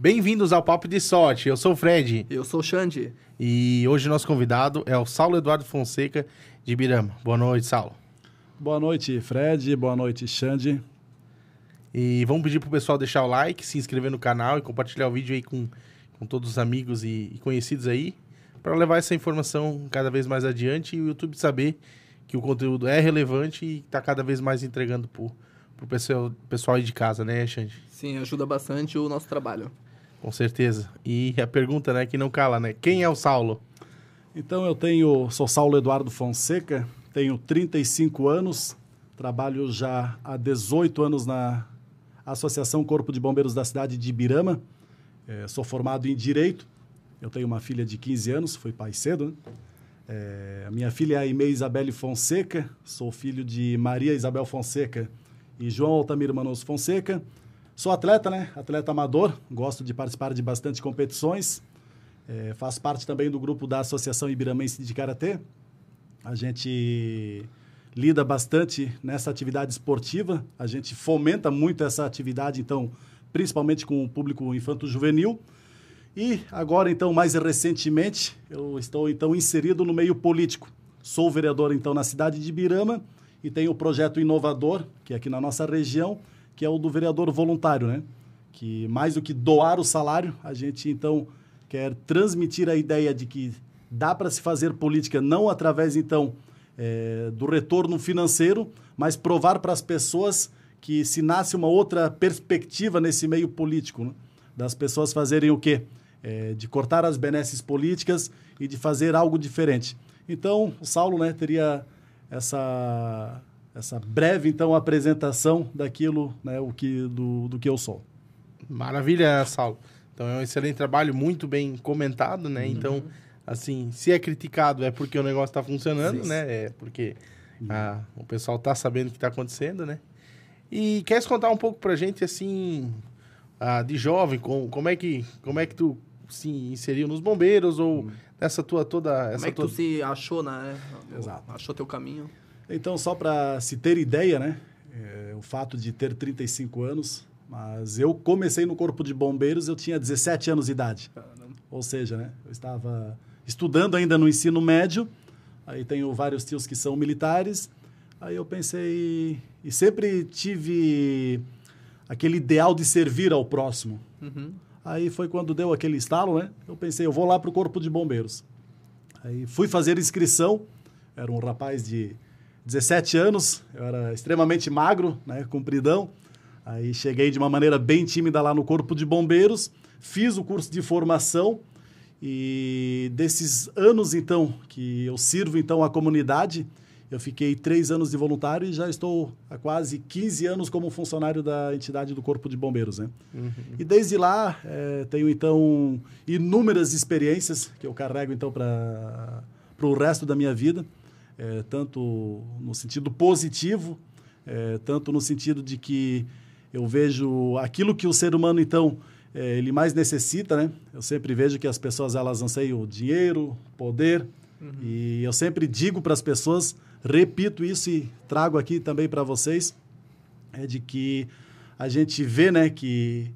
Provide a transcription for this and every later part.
Bem-vindos ao Papo de Sorte. Eu sou o Fred. Eu sou o Xande. E hoje nosso convidado é o Saulo Eduardo Fonseca de Birama. Boa noite, Saulo. Boa noite, Fred. Boa noite, Xande. E vamos pedir pro pessoal deixar o like, se inscrever no canal e compartilhar o vídeo aí com, com todos os amigos e, e conhecidos aí, para levar essa informação cada vez mais adiante e o YouTube saber que o conteúdo é relevante e está cada vez mais entregando pro, pro pessoal, pessoal aí de casa, né, Xande? Sim, ajuda bastante o nosso trabalho. Com certeza. E a pergunta, né, que não cala, né? Quem é o Saulo? Então eu tenho, sou Saulo Eduardo Fonseca, tenho 35 anos, trabalho já há 18 anos na Associação Corpo de Bombeiros da cidade de Ibirama. É, sou formado em Direito. Eu tenho uma filha de 15 anos, fui pai cedo. Né? É, a minha filha é a Imei Isabelle Fonseca, sou filho de Maria Isabel Fonseca e João Altamiro Manoso Fonseca. Sou atleta, né? Atleta amador, gosto de participar de bastante competições. É, parte também do grupo da Associação Ibiramense de Karatê. A gente lida bastante nessa atividade esportiva, a gente fomenta muito essa atividade, então, principalmente com o público infanto-juvenil. E agora, então, mais recentemente, eu estou, então, inserido no meio político. Sou vereador, então, na cidade de Ibirama e tenho o projeto inovador, que é aqui na nossa região, que é o do vereador voluntário, né? Que mais do que doar o salário, a gente, então, quer transmitir a ideia de que dá para se fazer política não através, então, é, do retorno financeiro, mas provar para as pessoas que se nasce uma outra perspectiva nesse meio político, né? das pessoas fazerem o quê? É, de cortar as benesses políticas e de fazer algo diferente. Então, o Saulo né, teria essa, essa breve então apresentação daquilo né, o que, do, do que eu sou. Maravilha, Saulo. Então é um excelente trabalho, muito bem comentado, né? Uhum. Então, assim, se é criticado é porque o negócio está funcionando, Sim. né? É porque ah, o pessoal está sabendo o que está acontecendo, né? E queres contar um pouco pra gente, assim, ah, de jovem, com, como, é que, como é que tu se inseriu nos bombeiros ou hum. nessa tua toda... Essa como é que tua... tu se achou, né? Exato. Achou teu caminho? Então, só para se ter ideia, né? É, o fato de ter 35 anos, mas eu comecei no Corpo de Bombeiros, eu tinha 17 anos de idade. Caramba. Ou seja, né? Eu estava estudando ainda no ensino médio, aí tenho vários tios que são militares, aí eu pensei... E sempre tive aquele ideal de servir ao próximo. Uhum. Aí foi quando deu aquele estalo, né? Eu pensei, eu vou lá para o Corpo de Bombeiros. Aí fui fazer inscrição, era um rapaz de 17 anos, eu era extremamente magro, né, compridão. Aí cheguei de uma maneira bem tímida lá no Corpo de Bombeiros, fiz o curso de formação e desses anos, então, que eu sirvo, então, a comunidade, eu fiquei três anos de voluntário e já estou há quase 15 anos como funcionário da entidade do Corpo de Bombeiros, né? Uhum. E desde lá, é, tenho, então, inúmeras experiências que eu carrego, então, para o resto da minha vida é, tanto no sentido positivo, é, tanto no sentido de que eu vejo aquilo que o ser humano, então, é, ele mais necessita, né? Eu sempre vejo que as pessoas, elas anseiam dinheiro, poder, uhum. e eu sempre digo para as pessoas, repito isso e trago aqui também para vocês, é de que a gente vê, né, que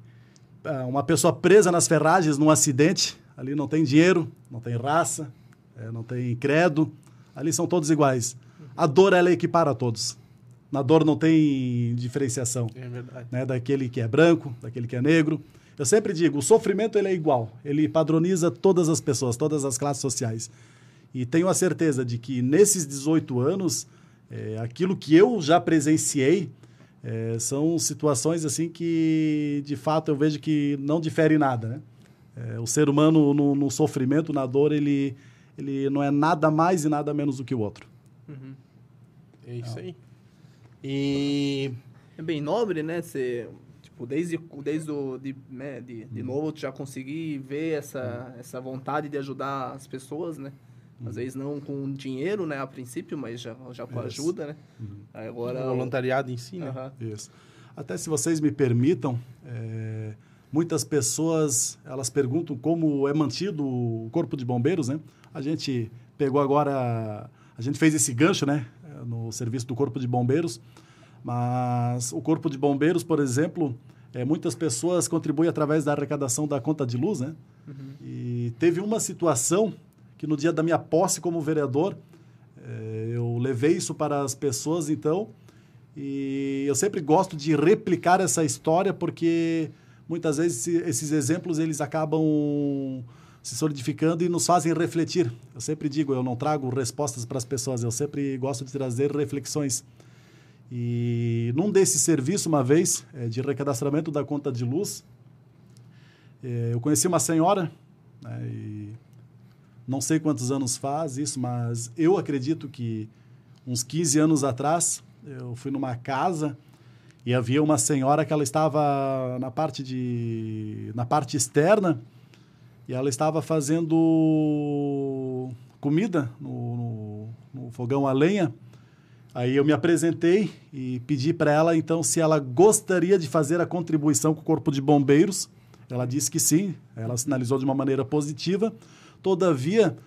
ah, uma pessoa presa nas ferragens num acidente, ali não tem dinheiro, não tem raça, é, não tem credo, Ali são todos iguais. A dor, ela equipara a todos. Na dor não tem diferenciação. É verdade. Né? Daquele que é branco, daquele que é negro. Eu sempre digo, o sofrimento ele é igual. Ele padroniza todas as pessoas, todas as classes sociais. E tenho a certeza de que nesses 18 anos, é, aquilo que eu já presenciei é, são situações assim que, de fato, eu vejo que não difere nada. Né? É, o ser humano no, no sofrimento, na dor, ele ele não é nada mais e nada menos do que o outro. Uhum. É isso aí. E... É bem nobre, né? Você, tipo, desde, desde o, de, né, de, de uhum. novo, tu já consegui ver essa, uhum. essa vontade de ajudar as pessoas, né? Às uhum. vezes não com dinheiro, né, a princípio, mas já, já com Isso. ajuda, né? Uhum. Agora, o voluntariado em si, né? Isso. Até se vocês me permitam, é, muitas pessoas, elas perguntam como é mantido o corpo de bombeiros, né? A gente pegou agora, a gente fez esse gancho, né, no serviço do Corpo de Bombeiros, mas o Corpo de Bombeiros, por exemplo, é, muitas pessoas contribuem através da arrecadação da conta de luz, né? Uhum. E teve uma situação que no dia da minha posse como vereador, é, eu levei isso para as pessoas, então, e eu sempre gosto de replicar essa história porque muitas vezes esses exemplos eles acabam se solidificando e nos fazem refletir. Eu sempre digo, eu não trago respostas para as pessoas, eu sempre gosto de trazer reflexões. E num desses serviços, uma vez, é, de recadastramento da conta de luz, é, eu conheci uma senhora, né, e não sei quantos anos faz isso, mas eu acredito que uns 15 anos atrás, eu fui numa casa e havia uma senhora que ela estava na parte de na parte externa e ela estava fazendo comida no, no, no fogão a lenha. Aí eu me apresentei e pedi para ela, então, se ela gostaria de fazer a contribuição com o Corpo de Bombeiros. Ela disse que sim, ela sinalizou de uma maneira positiva. Todavia,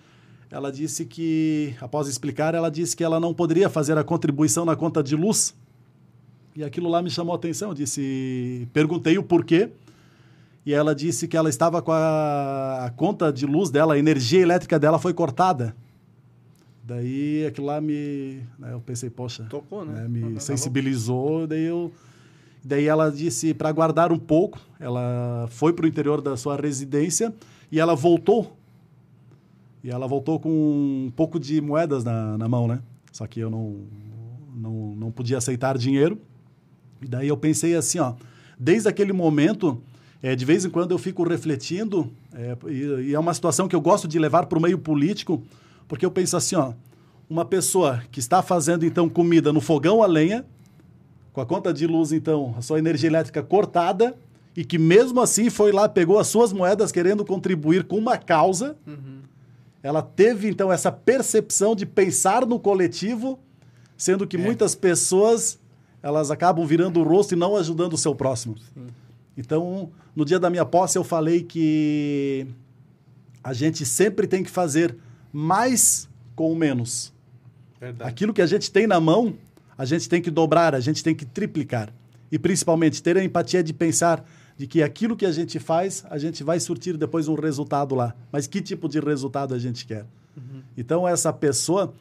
ela disse que, após explicar, ela disse que ela não poderia fazer a contribuição na conta de luz. E aquilo lá me chamou a atenção. Disse, perguntei o porquê e ela disse que ela estava com a, a conta de luz dela, a energia elétrica dela foi cortada. Daí aquilo lá me. Né, eu pensei, poxa. Tocou, né? né me sensibilizou. Daí eu. Daí ela disse para guardar um pouco. Ela foi para o interior da sua residência e ela voltou. E ela voltou com um pouco de moedas na, na mão, né? Só que eu não, não, não podia aceitar dinheiro. E daí eu pensei assim, ó. Desde aquele momento, é, de vez em quando eu fico refletindo, é, e, e, é uma situação que eu gosto de levar para o meio político, porque eu penso assim, ó, uma pessoa que está fazendo então comida no fogão a lenha, com a conta de luz então, a sua energia elétrica cortada, e que mesmo assim foi lá, pegou as suas moedas querendo contribuir com uma causa, uhum. ela teve então essa percepção de pensar no coletivo, sendo que é. muitas pessoas elas acabam virando o rosto e não ajudando o seu próximo. Sim. Então, no dia da minha posse, eu falei que a gente sempre tem que fazer mais com menos. Verdade. Aquilo que a gente tem na mão, a gente tem que dobrar, a gente tem que triplicar. E principalmente ter a empatia de pensar de que aquilo que a gente faz, a gente vai surtir depois um resultado lá. Mas que tipo de resultado a gente quer? Uhum. Então, essa pessoa,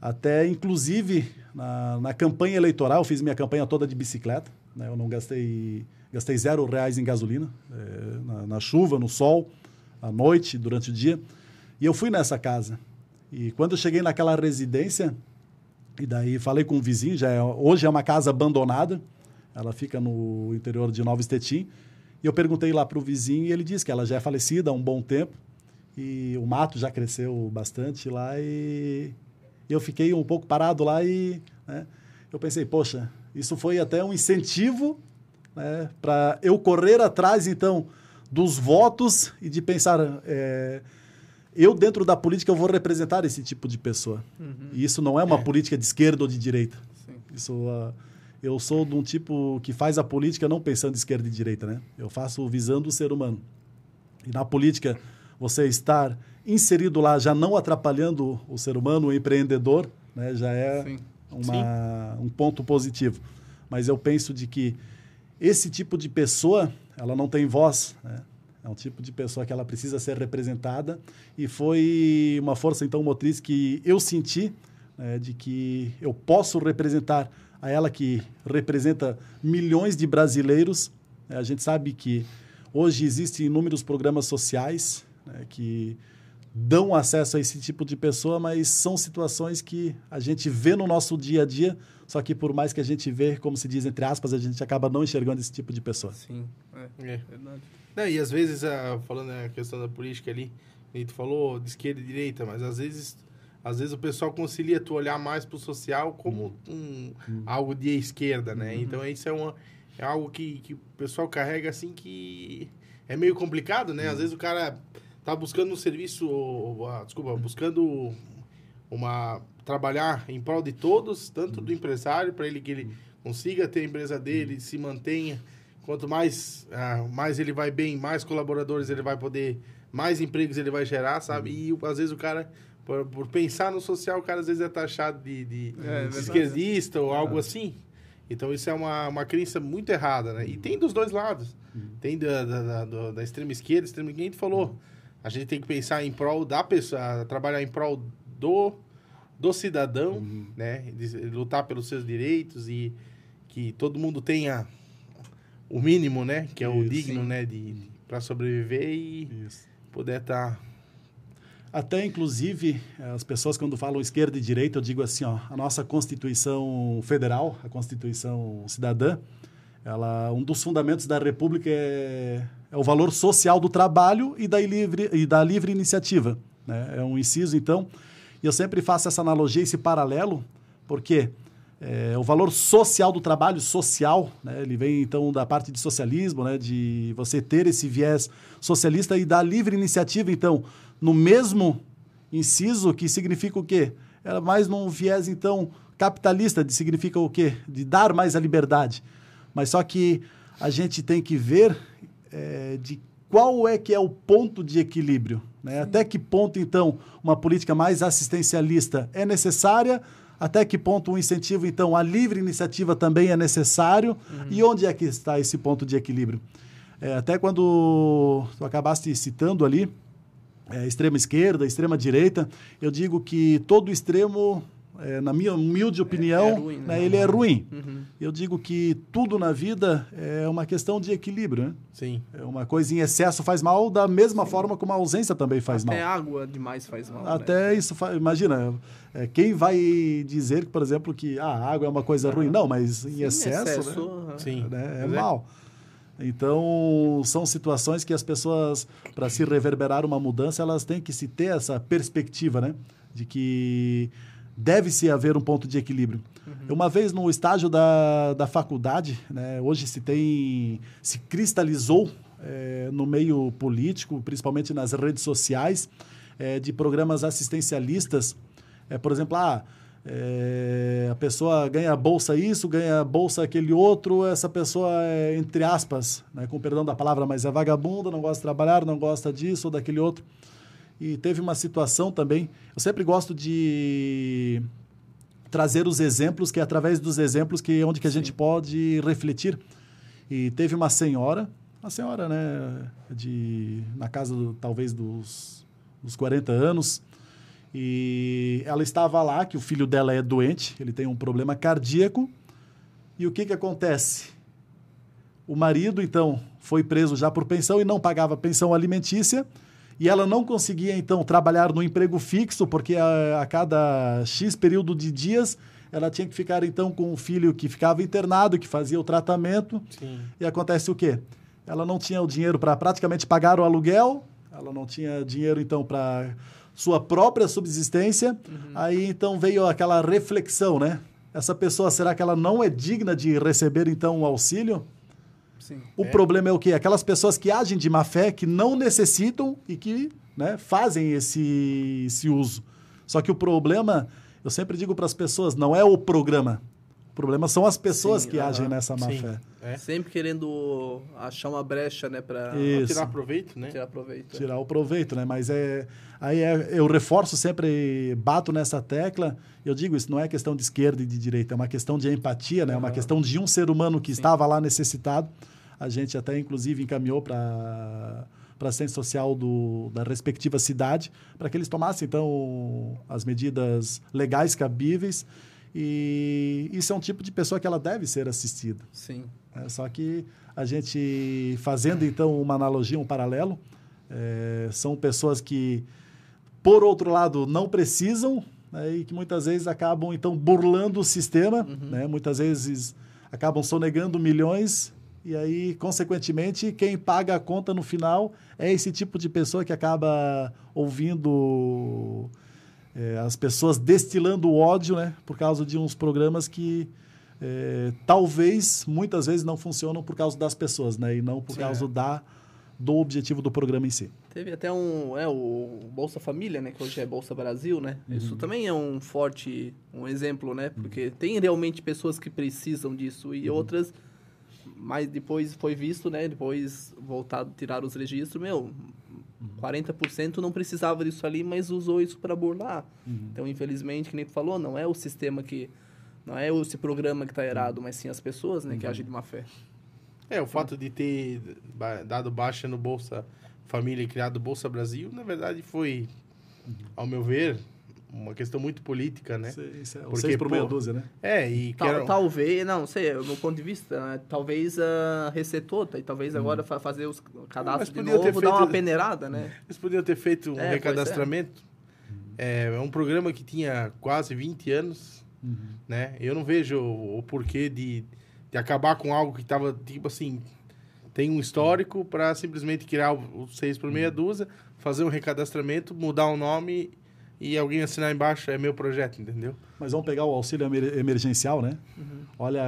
até inclusive na, na campanha eleitoral, fiz minha campanha toda de bicicleta. Né? Eu não gastei Gastei zero reais em gasolina, é, na, na, chuva, no sol, à noite, durante o dia. E eu fui nessa casa. E quando eu cheguei naquela residência, e daí falei com o vizinho, já é, hoje é uma casa abandonada, ela fica no interior de Nova Estetim. E eu perguntei lá para o vizinho e ele disse que ela já é falecida há um bom tempo. E o mato já cresceu bastante lá e eu fiquei um pouco parado lá e né, eu pensei, poxa, isso foi até um incentivo né, para eu correr atrás, então, dos votos e de pensar, é, eu dentro da política eu vou representar esse tipo de pessoa. Uhum. E isso não é uma é. política de esquerda ou de direita. Sim. Isso, uh, eu sou de um tipo que faz a política não pensando em esquerda e direita, né? Eu faço visando o ser humano. E na política, você estar inserido lá, já não atrapalhando o ser humano, o empreendedor, né, já é Sim. Uma, Sim. um ponto positivo. Mas eu penso de que esse tipo de pessoa, ela não tem voz, né? É um tipo de pessoa que ela precisa ser representada e foi uma força então motriz que eu senti né, de que eu posso representar a ela que representa milhões de brasileiros. É, a gente sabe que hoje existem inúmeros programas sociais né, que dão acesso a esse tipo de pessoa, mas são situações que a gente vê no nosso dia a dia só que por mais que a gente vê, como se diz entre aspas, a gente acaba não enxergando esse tipo de pessoa. Sim, é, é. verdade. Não, e às vezes, uh, falando a questão da política ali, gente falou de esquerda e direita, mas às vezes às vezes o pessoal concilia tu olhar mais para o social como um, uhum. algo de esquerda, né? Uhum. Então isso é, uma, é algo que, que o pessoal carrega assim que é meio complicado, né? Às uhum. vezes o cara tá buscando um serviço, desculpa, buscando uma trabalhar em prol de todos, tanto do empresário, para ele que ele consiga ter a empresa dele, se mantenha. Quanto mais, uh, mais ele vai bem, mais colaboradores ele vai poder, mais empregos ele vai gerar, sabe? E às vezes o cara, por, por pensar no social, o cara às vezes é taxado de, de, é, esquerdista ou algo assim. Então isso é uma, uma crença muito errada, né? E tem dos dois lados. Tem da, da, da, da, extrema esquerda, extrema gente falou. A gente tem que pensar em prol da pessoa, trabalhar em prol do, do cidadão, uhum. né? Lutar pelos seus direitos e que todo mundo tenha o mínimo, né? Que é o digno, sim. né? De, de para sobreviver e Isso. poder estar tá até, inclusive, as pessoas quando falam esquerda e direita, eu digo assim, ó, a nossa Constituição Federal, a Constituição Cidadã, ela, um dos fundamentos da República é, é o valor social do trabalho e da livre, e da livre iniciativa. Né? É um inciso, então, e eu sempre faço essa analogia, esse paralelo, porque é, o valor social do trabalho, social, né? ele vem então da parte de socialismo, né? de você ter esse viés socialista e da livre iniciativa, então, no mesmo inciso, que significa o quê? Era mais num viés, então, capitalista, de significa o quê? De dar mais a liberdade. Mas só que a gente tem que ver é, de qual é que é o ponto de equilíbrio. Né? Até que ponto, então, uma política mais assistencialista é necessária, até que ponto um incentivo, então, à livre iniciativa também é necessário, uhum. e onde é que está esse ponto de equilíbrio? É, até quando tu acabaste citando ali, é, extrema esquerda, extrema direita, eu digo que todo extremo, é, na minha humilde opinião, é, é ruim, né? Né, ele é ruim. Uhum. Eu digo que tudo na vida é uma questão de equilíbrio, né? Sim. É uma coisa em excesso faz mal, da mesma Sim. forma como a ausência também faz Até mal. Até água demais faz mal. Até né? isso faz. Imagina, é, quem vai dizer, por exemplo, que ah, a água é uma coisa ruim? Não, mas em Sim, excesso, excesso né? Sim. Né? é mal. Então, são situações que as pessoas, para se reverberar uma mudança, elas têm que se ter essa perspectiva, né? De que deve-se haver um ponto de equilíbrio. Uhum. Uma vez no estágio da, da faculdade, né, hoje se tem, se cristalizou é, no meio político, principalmente nas redes sociais, é, de programas assistencialistas. É, por exemplo, ah, é, a pessoa ganha bolsa isso, ganha bolsa aquele outro, essa pessoa é, entre aspas, né, com perdão da palavra, mas é vagabunda, não gosta de trabalhar, não gosta disso ou daquele outro. E teve uma situação também, eu sempre gosto de trazer os exemplos, que é através dos exemplos que onde que a Sim. gente pode refletir. E teve uma senhora, uma senhora, né, de na casa do, talvez dos, dos 40 anos, e ela estava lá, que o filho dela é doente, ele tem um problema cardíaco. E o que, que acontece? O marido, então, foi preso já por pensão e não pagava pensão alimentícia. E ela não conseguia, então, trabalhar no emprego fixo, porque a, a cada X período de dias ela tinha que ficar, então, com o filho que ficava internado, que fazia o tratamento. Sim. E acontece o quê? Ela não tinha o dinheiro para praticamente pagar o aluguel, ela não tinha dinheiro, então, para sua própria subsistência. Uhum. Aí então veio aquela reflexão, né? Essa pessoa, será que ela não é digna de receber então um auxílio? Sim. O é. problema é o quê? Aquelas pessoas que agem de má fé, que não necessitam e que né, fazem esse, esse uso. Só que o problema, eu sempre digo para as pessoas, não é o programa problema são as pessoas Sim, que uh -huh. agem nessa má Sim. fé. É. Sempre querendo achar uma brecha, né, para tirar proveito, né? Tirar proveito. Tirar o proveito, né? Mas é aí é, eu reforço sempre, bato nessa tecla. Eu digo isso não é questão de esquerda e de direita, é uma questão de empatia, né? É uma questão de um ser humano que Sim. estava lá necessitado. A gente até inclusive encaminhou para para a assistência social do, da respectiva cidade, para que eles tomassem, então, as medidas legais cabíveis e isso é um tipo de pessoa que ela deve ser assistida. Sim. É, só que a gente, fazendo então uma analogia, um paralelo, é, são pessoas que, por outro lado, não precisam né, e que muitas vezes acabam então burlando o sistema, uhum. né, muitas vezes acabam sonegando milhões e aí, consequentemente, quem paga a conta no final é esse tipo de pessoa que acaba ouvindo é, as pessoas destilando ódio, né, por causa de uns programas que é, talvez muitas vezes não funcionam por causa das pessoas, né, e não por Sim, causa é. da do objetivo do programa em si. Teve até um, é, o Bolsa Família, né, que hoje é Bolsa Brasil, né? Uhum. Isso também é um forte, um exemplo, né? Porque uhum. tem realmente pessoas que precisam disso e uhum. outras mas depois foi visto, né? Depois voltado, tirar os registros, meu, 40% não precisava disso ali, mas usou isso para burlar. Uhum. Então, infelizmente, que nem tu falou, não é o sistema que Não é esse programa que está errado, mas sim as pessoas, né, que agem de má fé. É, o fato de ter dado baixa no Bolsa Família e criado Bolsa Brasil, na verdade foi, ao meu ver, uma questão muito política, né? Isso é, Porque, seis por meia dúzia, né? É, e... Tal, quero... Talvez, não sei, do meu ponto de vista, né? talvez uh, resetou, e talvez hum. agora fazer os cadastros de novo, feito, dar uma peneirada, né? Eles podiam ter feito um é, recadastramento. É. é um programa que tinha quase 20 anos, uhum. né? Eu não vejo o, o porquê de de acabar com algo que estava, tipo assim, tem um histórico para simplesmente criar o 6 por meia dúzia, fazer um recadastramento, mudar o nome e alguém assinar embaixo, é meu projeto, entendeu? Mas vamos pegar o auxílio emergencial, né? Uhum. Olha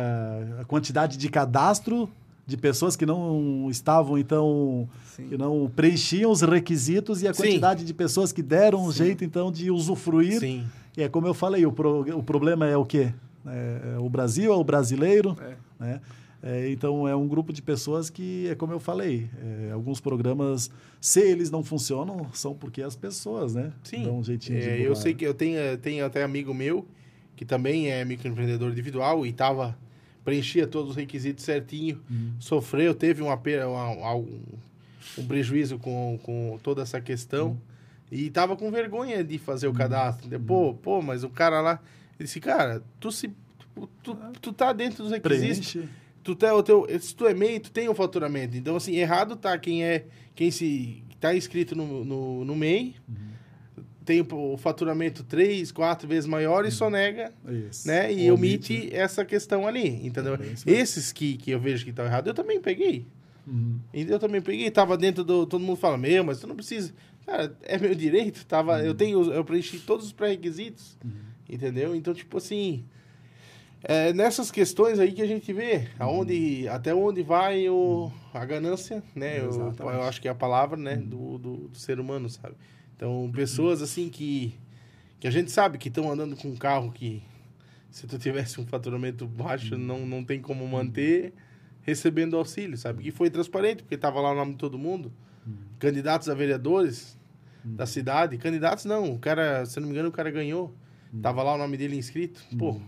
a quantidade de cadastro de pessoas que não estavam, então, Sim. que não preenchiam os requisitos e a quantidade Sim. de pessoas que deram um jeito, então, de usufruir. Sim. E é como eu falei, o, pro, o problema é o quê? É, é o Brasil, é o brasileiro, é. né? É, então, é um grupo de pessoas que, é como eu falei, é, alguns programas, se eles não funcionam, são porque as pessoas, né? Sim. Dão um jeitinho é, de Eu sei que eu tenho, tenho até amigo meu, que também é microempreendedor individual e tava, preenchia todos os requisitos certinho, uhum. sofreu, teve uma, uma, um, um prejuízo com, com toda essa questão uhum. e tava com vergonha de fazer o uhum. cadastro. Uhum. Pô, pô, mas o cara lá disse, cara, tu se. Tu, tu, tu tá dentro dos requisitos. Preenche. Tu tá, o teu, se tu é MEI, tu tem o um faturamento. Então, assim, errado tá quem é. Quem se. tá inscrito no, no, no MEI. Uhum tem o faturamento três, quatro vezes maior e só nega, Isso. né? E omite, omite essa questão ali, entendeu? É Esses que, que eu vejo que estão errados, eu também peguei. Uhum. Eu também peguei, tava dentro do... Todo mundo fala, meu, mas tu não precisa... Cara, é meu direito, tava... Uhum. Eu tenho... Eu preenchi todos os pré-requisitos. Uhum. Entendeu? Então, tipo assim. É nessas questões aí que a gente vê aonde, uhum. até onde vai o, a ganância, né? Eu, eu, acho que é a palavra, né? Uhum. Do, do, do, ser humano, sabe? Então, pessoas assim que, que a gente sabe que estão andando com um carro que, se tu tivesse um faturamento baixo, não, não tem como manter recebendo auxílio, sabe? Que foi transparente, porque estava lá o nome de todo mundo. Uhum. Candidatos a vereadores da cidade. Candidatos não, o cara, se não me engano, o cara ganhou. Hum. Tava lá o nome dele inscrito. Pô, hum.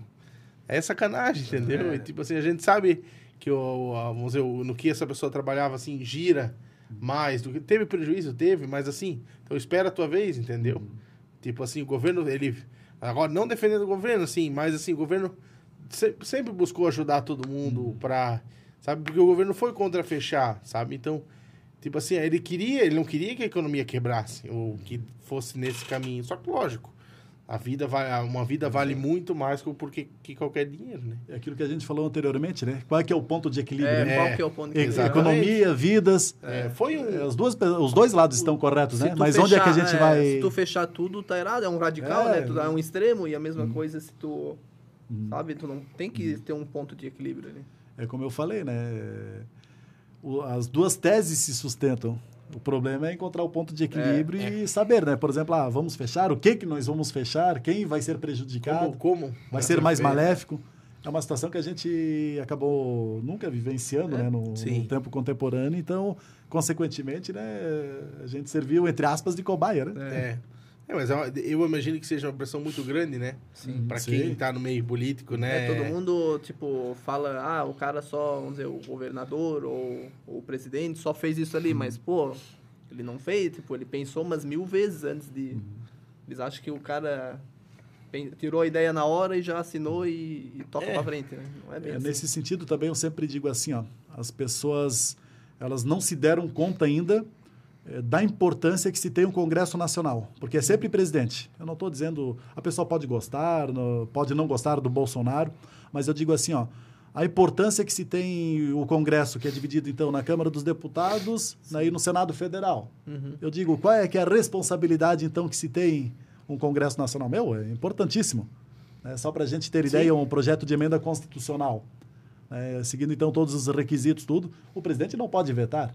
É sacanagem, entendeu? É. E, tipo assim, a gente sabe que o, vamos dizer, no que essa pessoa trabalhava, assim, gira mais do que... Teve prejuízo? Teve, mas assim, então espera a tua vez, entendeu? Hum. Tipo assim, o governo, ele... Agora, não defendendo o governo, assim, mas assim, o governo sempre buscou ajudar todo mundo hum. para sabe? Porque o governo foi contra fechar, sabe? Então, tipo assim, ele queria, ele não queria que a economia quebrasse ou que fosse nesse caminho. Só que, lógico, a vida vai, uma vida vale muito mais porque que qualquer dinheiro, né? É aquilo que a gente falou anteriormente, né? Qual é que é o ponto de equilíbrio? É, né? qual que é o ponto de equilíbrio? Economia, vidas. É, foi um... É, os, duas, os dois lados estão corretos, né? Mas fechar, onde é que a gente é, vai... Se tu fechar tudo, tá errado. É um radical, né? Tu dá um extremo e a mesma hum. coisa se tu... Hum. Sabe? Tu não tem que ter um ponto de equilíbrio ali. É como eu falei, né? As duas teses se sustentam. O problema é encontrar o ponto de equilíbrio é, e é. saber, né? Por exemplo, ah, vamos fechar, o que que nós vamos fechar, quem vai ser prejudicado, como, como? vai ser mais maléfico. É uma situação que a gente acabou nunca vivenciando é, né, no, no, tempo contemporâneo, então, consequentemente, né, a gente serviu, entre aspas, de cobaia, né? É. É, mas é eu imagino que seja uma pressão muito grande, né? Sim. Pra quem está no meio político, né? É, todo mundo, tipo, fala, ah, o cara só, vamos dizer, o governador ou, ou o presidente só fez isso ali, mas, pô, ele não fez, tipo, ele pensou umas mil vezes antes de... Uhum. Eles acham que o cara tirou a ideia na hora e já assinou e, e toca é. pra frente, né? Não é bem é, assim. Nesse sentido, também eu sempre digo assim, ó, as pessoas, elas não se deram conta ainda da importância que se tem um Congresso Nacional, porque é sempre presidente. Eu não estou dizendo, a pessoa pode gostar, pode não gostar do Bolsonaro, mas eu digo assim, ó, a importância que se tem o Congresso, que é dividido então na Câmara dos Deputados e no Senado Federal. Uhum. Eu digo, qual é que é a responsabilidade então que se tem um Congresso Nacional? Meu, é importantíssimo. É, só para a gente ter Sim. ideia, um projeto de emenda constitucional. É, seguindo então todos os requisitos, tudo, o presidente não pode vetar.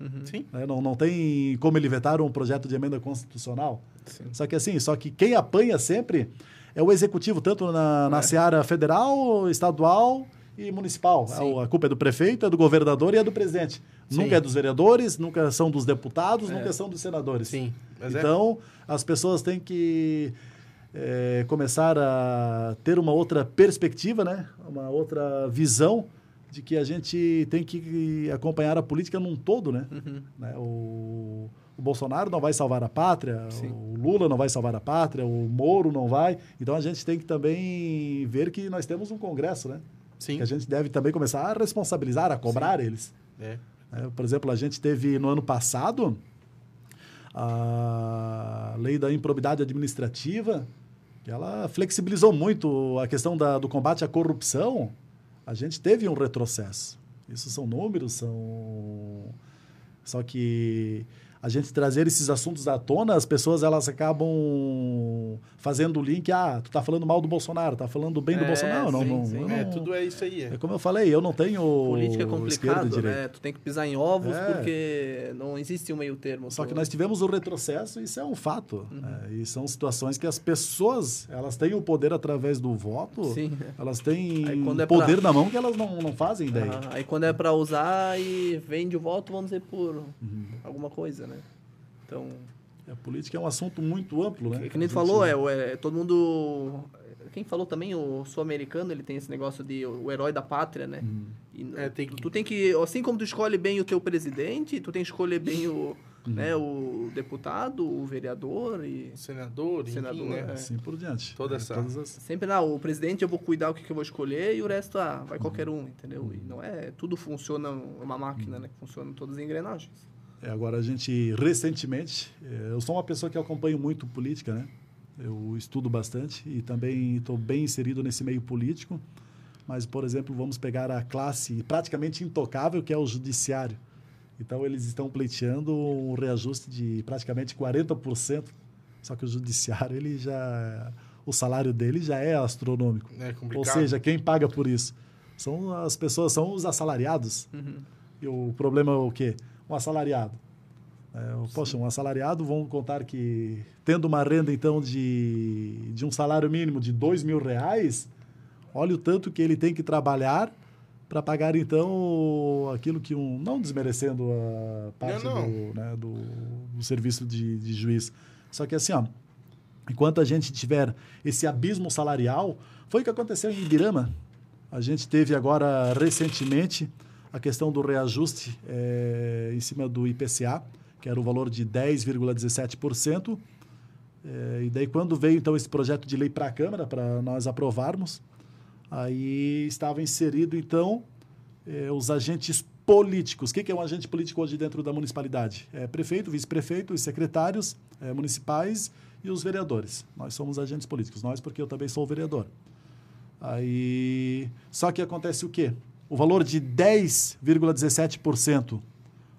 Uhum. Sim. Né? Não, não tem como ele vetar um projeto de emenda constitucional. Sim. Só que assim, só que quem apanha sempre é o executivo, tanto na, na é. seara federal, estadual e municipal. É, a culpa é do prefeito, é do governador e é do presidente. Sim. Nunca é dos vereadores, nunca são dos deputados, é. nunca são dos senadores. Sim. Mas é. então, as pessoas têm que é, começar a ter uma outra perspectiva, né? uma outra visão de que a gente tem que acompanhar a política num todo. Né? Uhum. né? O, o Bolsonaro não vai salvar a pátria, Sim. o Lula não vai salvar a pátria, o Moro não vai. Então a gente tem que também ver que nós temos um Congresso, né? Sim. Que a gente deve também começar a responsabilizar, a cobrar eles. É. né? por exemplo, a gente teve no ano passado a lei da improbidade administrativa, que ela flexibilizou muito a questão da, do combate à corrupção. A gente teve um retrocesso. Isso são números, são. Só que a gente trazer esses assuntos à tona, as pessoas elas acabam fazendo o link, ah, tu tá falando mal do Bolsonaro, tá falando bem do É, Bolsonaro. Não, sim, não, sim. eu É, não- tudo é isso aí. É. é como eu falei, eu não tenho Política é complicado, né? Tu tem que pisar em ovos É. porque não existe um meio termo. Só que nós tivemos o retrocesso, isso é um fato. É, e são situações que as pessoas, elas têm o poder através do voto, Sim. elas têm Aí é poder pra- na mão que elas não, não fazem ideia. Ah, aí quando é pra usar e vende o voto, vamos dizer, por Uhum. alguma coisa, né? Então, A política é um assunto muito amplo, né? que, que nem falou, é, o- é todo mundo... Quem falou também, o sul-americano, ele tem esse negócio de o herói da pátria, né? Uhum. E É, tem que- tu, tem que, assim como tu escolhe bem o teu presidente, tu tem que escolher bem o, Uhum. né, o deputado, o vereador e... Senador, enfim, Senador, né? é. Assim por diante. Toda É, essa- todas as- Sempre, não, o presidente eu vou cuidar o que, que eu vou escolher e o resto, ah, vai qualquer Uhum. um, entendeu? E não é, tudo funciona, é uma máquina, né? Que funciona todas as engrenagens. É, agora, a gente, recentemente, é, eu sou uma pessoa que acompanho muito política, né? Eu estudo bastante e também estou bem inserido nesse meio político. Mas, por exemplo, vamos pegar a classe praticamente intocável, que é o judiciário. Então, eles estão pleiteando um reajuste de praticamente 40%. Só que o judiciário, ele já... O salário dele já é astronômico. É Ou seja, quem paga por isso? São as pessoas, são os assalariados. Uhum. E o problema é o quê? Um assalariado. É, poxa, um assalariado, vamos contar que tendo uma renda, então, de, de um salário mínimo de dois mil reais, olha o tanto que ele tem que trabalhar para pagar, então, aquilo que um... Não desmerecendo a parte Não, não. Do, né, do, do serviço de, de juiz. Só que assim, ó, enquanto a gente tiver esse abismo salarial, foi o que aconteceu em Ibirama. A gente teve agora, recentemente, a questão do reajuste eh, em cima do IPCA, que era o valor de 10,17%. Eh, e daí, quando veio, então, esse projeto de lei para a Câmara, para nós aprovarmos, aí estava inserido, então, eh, os agentes políticos. O que é um agente político hoje dentro da municipalidade? É prefeito, vice-prefeito, os secretários eh, municipais e os vereadores. Nós somos agentes políticos. Nós, porque eu também sou vereador. Aí, só que acontece o quê? O valor de 10,17%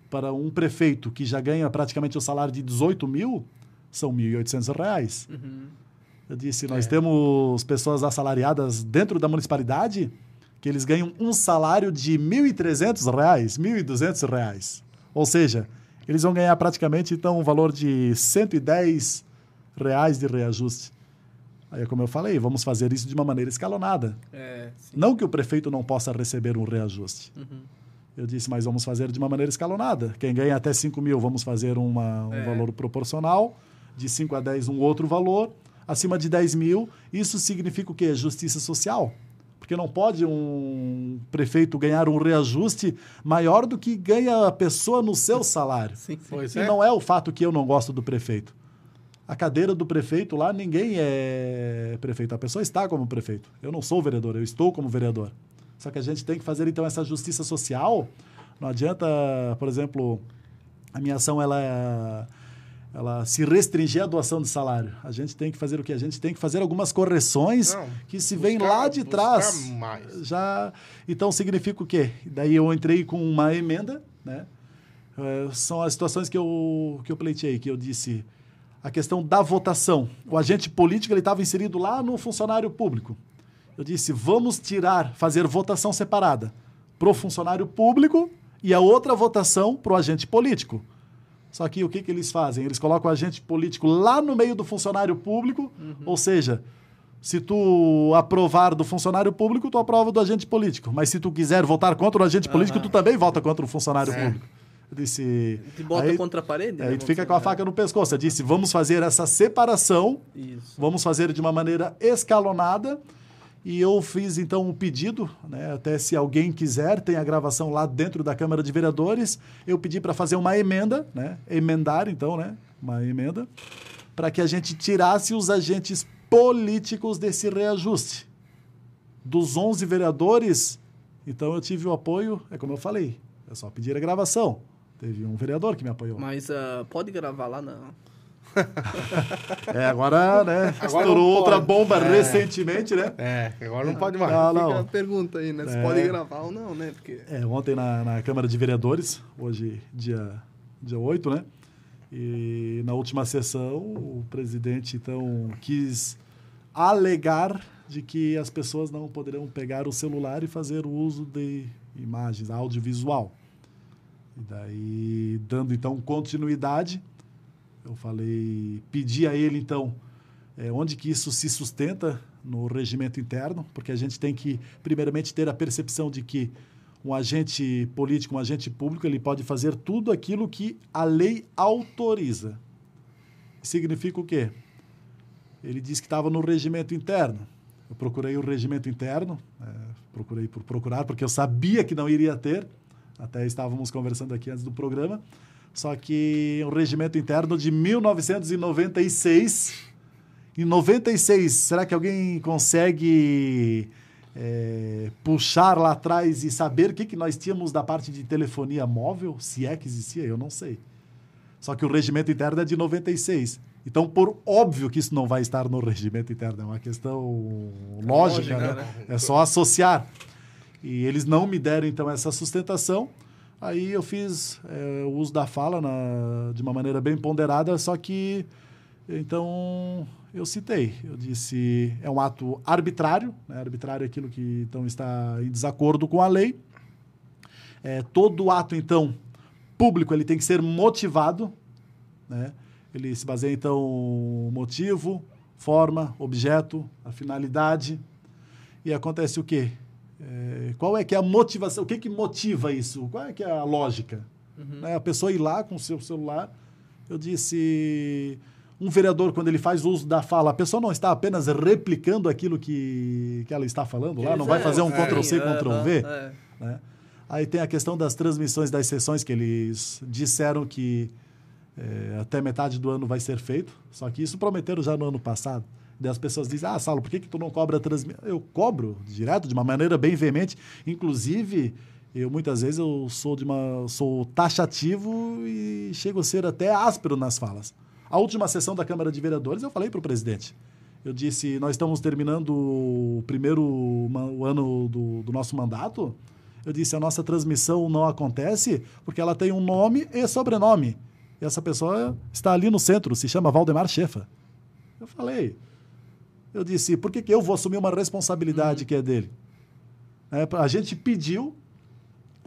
para um prefeito que já ganha praticamente o salário de 18 mil são 1.800 reais. Uhum. Eu disse, nós É. temos pessoas assalariadas dentro da municipalidade que eles ganham um salário de 1.300 reais, 1.200 reais. Ou seja, eles vão ganhar praticamente, então, um valor de 110 reais de reajuste. Aí, como eu falei, vamos fazer isso de uma maneira escalonada. É, sim. Não que o prefeito não possa receber um reajuste. Uhum. Eu disse, mas vamos fazer de uma maneira escalonada. Quem ganha até 5 mil, vamos fazer uma, um É. valor proporcional. De 5 a 10, um outro valor. Acima de 10 mil, isso significa o quê? Justiça social. Porque não pode um prefeito ganhar um reajuste maior do que ganha a pessoa no seu salário. Sim, sim. Pois E é. não é o fato que eu não gosto do prefeito. A cadeira do prefeito lá, ninguém é prefeito. A pessoa está como prefeito. Eu não sou vereador, eu estou como vereador. Só que a gente tem que fazer, então, essa justiça social. Não adianta, por exemplo, a minha ação, ela, ela se restringir à doação de salário. A gente tem que fazer o quê? A gente tem que fazer algumas correções Não, que se vêm buscar- lá de trás. mais. Já, então, significa o quê? Daí eu entrei com uma emenda, né? Eh, são as situações que eu, que eu pleiteei, que eu disse a questão da votação. O agente político ele estava inserido lá no funcionário público. Eu disse, vamos tirar, fazer votação separada para o funcionário público e a outra votação para o agente político. Só que o que, que eles fazem? Eles colocam o agente político lá no meio do funcionário público, ou seja, se tu aprovar do funcionário público, tu aprova do agente político. Mas se tu quiser votar contra o agente político, Aham. tu também vota contra o funcionário É. público. Eu disse. Te bota aí, contra a parede? Aí né, tu fica com a faca no pescoço. Eu disse, vamos fazer essa separação? Isso. vamos fazer de uma maneira escalonada. E eu fiz então um pedido, né, até se alguém quiser, tem a gravação lá dentro da Câmara de Vereadores. Eu pedi para fazer uma emenda, né, emendar então, né, uma emenda, para que a gente tirasse os agentes políticos desse reajuste. Dos 11 vereadores, então eu tive o apoio, é como eu falei, é só pedir a gravação. Teve um vereador que me apoiou. Mas ah, pode gravar lá na. É, agora, né, Agora estourou não outra bomba É. recentemente, né? É, agora não pode mais. Não, Fica não. a pergunta aí, né? Se É. pode gravar ou não, né? Porque. É, ontem na, na Câmara de Vereadores, hoje dia, dia 8, né? E na última sessão, o presidente, então, quis alegar de que as pessoas não poderão pegar o celular e fazer o uso de imagens, audiovisual. E daí, dando, então, continuidade, eu falei, pedi a ele, então, é, onde que isso se sustenta no regimento interno, porque a gente tem que, primeiramente, ter a percepção de que um agente político, um agente público, ele pode fazer tudo aquilo que a lei autoriza. Significa o quê? Ele disse que estava no regimento interno. Eu procurei o regimento interno, é, procurei por procurar, porque eu sabia que não iria ter, até estávamos conversando aqui antes do programa, só que o regimento interno de 1996. Em 96, será que alguém consegue é, puxar lá atrás e saber o que, que nós tínhamos da parte de telefonia móvel? Se é que existia, eu não sei. Só que o regimento interno é de 96. Então, por óbvio que isso não vai estar no regimento interno, é uma questão lógica, Lógica, né? né? É só associar. E eles não me deram, então, essa sustentação. Aí eu fiz é, o uso da fala na, de uma maneira bem ponderada, só que, então, eu citei. Eu disse, é um ato arbitrário, né? arbitrário é aquilo que, então, está em desacordo com a lei. É, todo ato, então, público, ele tem que ser motivado, né? Ele se baseia, então, motivo, forma, objeto, a finalidade. E acontece o quê? É, qual é que é a motivação? O que que motiva isso? Qual é que é a lógica? Né? A pessoa ir lá com o seu celular. Eu disse, um vereador, quando ele faz uso da fala, a pessoa não está apenas replicando aquilo que, que ela está falando lá, não vai fazer um é, Ctrl-C, Ctrl-V. é. Né? Aí tem a questão das transmissões das sessões, que eles disseram que é, até metade do ano vai ser feito, só que isso prometeram já no ano passado. Daí as pessoas dizem, ah, Saulo, por que, que tu não cobra transmissão? Eu cobro direto, de uma maneira bem veemente. Inclusive, eu muitas vezes eu sou de uma sou taxativo e chego a ser até áspero nas falas. A última sessão da Câmara de Vereadores, eu falei para o presidente. Eu disse, nós estamos terminando o primeiro o ano do, do nosso mandato. Eu disse, a nossa transmissão não acontece porque ela tem um nome e sobrenome. E essa pessoa está ali no centro, se chama Valdemar Chefa. Eu falei, eu disse, por que, que eu vou assumir uma responsabilidade que é dele? É, a gente pediu,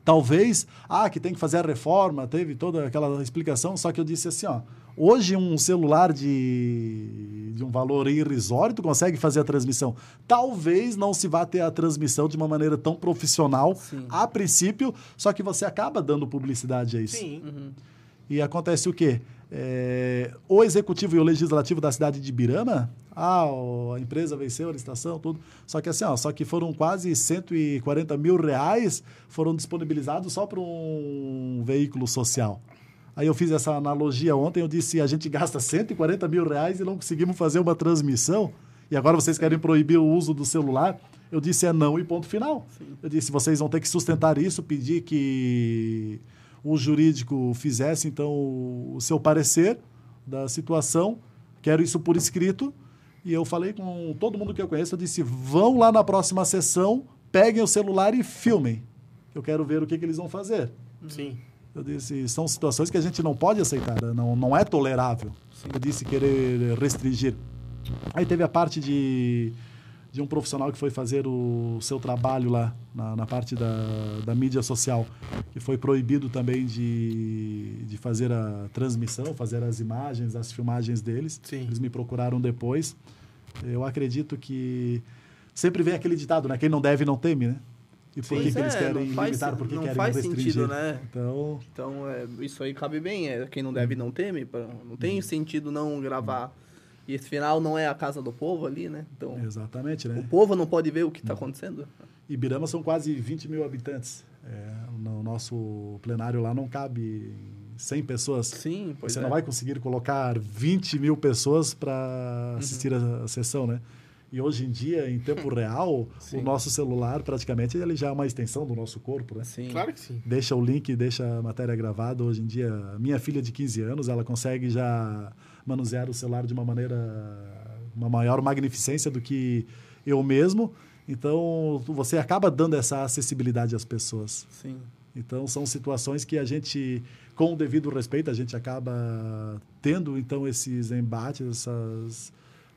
talvez, ah, que tem que fazer a reforma, teve toda aquela explicação, só que eu disse assim, ó, hoje um celular de, de um valor irrisório, tu consegue fazer a transmissão. Talvez não se vá ter a transmissão de uma maneira tão profissional Sim. a princípio, só que você acaba dando publicidade a isso. Sim. E acontece o quê? É, o executivo e o legislativo da cidade de Birama, ah, a empresa venceu a licitação, tudo. Só que assim, ó, só que foram quase 140 mil reais foram disponibilizados só para um veículo social. Aí eu fiz essa analogia ontem, eu disse, a gente gasta 140 mil reais e não conseguimos fazer uma transmissão, e agora vocês querem proibir o uso do celular. Eu disse, é não e ponto final. Eu disse, vocês vão ter que sustentar isso, pedir que o jurídico fizesse, então, o seu parecer da situação. Quero isso por escrito. E eu falei com todo mundo que eu conheço, eu disse, vão lá na próxima sessão, peguem o celular e filmem. Eu quero ver o que, que eles vão fazer. Sim. Eu disse, são situações que a gente não pode aceitar, né? não, não é tolerável. Eu disse querer restringir. Aí teve a parte de, de um profissional que foi fazer o seu trabalho lá na, na parte da, da mídia social, que foi proibido também de, de fazer a transmissão, fazer as imagens, as filmagens deles. Sim. Eles me procuraram depois. Eu acredito que sempre vem aquele ditado, né? Quem não deve não teme, né? E por que, que eles é, querem não faz, limitar, por que não querem faz restringir? sentido, né? Então, Então, é, isso aí cabe bem. É, quem não deve não teme. Não tem sentido não gravar. E esse final não é a casa do povo ali, né? Então, exatamente, o né? povo não pode ver o que está acontecendo. Ibirama são quase 20 mil habitantes. É, no nosso plenário lá não cabe 100 pessoas. Sim, pois Você é. não vai conseguir colocar 20 mil pessoas para assistir a, a sessão, né? E hoje em dia, em tempo real, Sim. o nosso celular, praticamente, ele já é uma extensão do nosso corpo, né? Sim. Claro que sim. Deixa o link, deixa a matéria gravada. Hoje em dia, minha filha de 15 anos, ela consegue já manusear o celular de uma maneira, uma maior magnificência do que eu mesmo. Então, você acaba dando essa acessibilidade às pessoas. Sim. Então, são situações que a gente, com o devido respeito, a gente acaba tendo, então, esses embates, essas,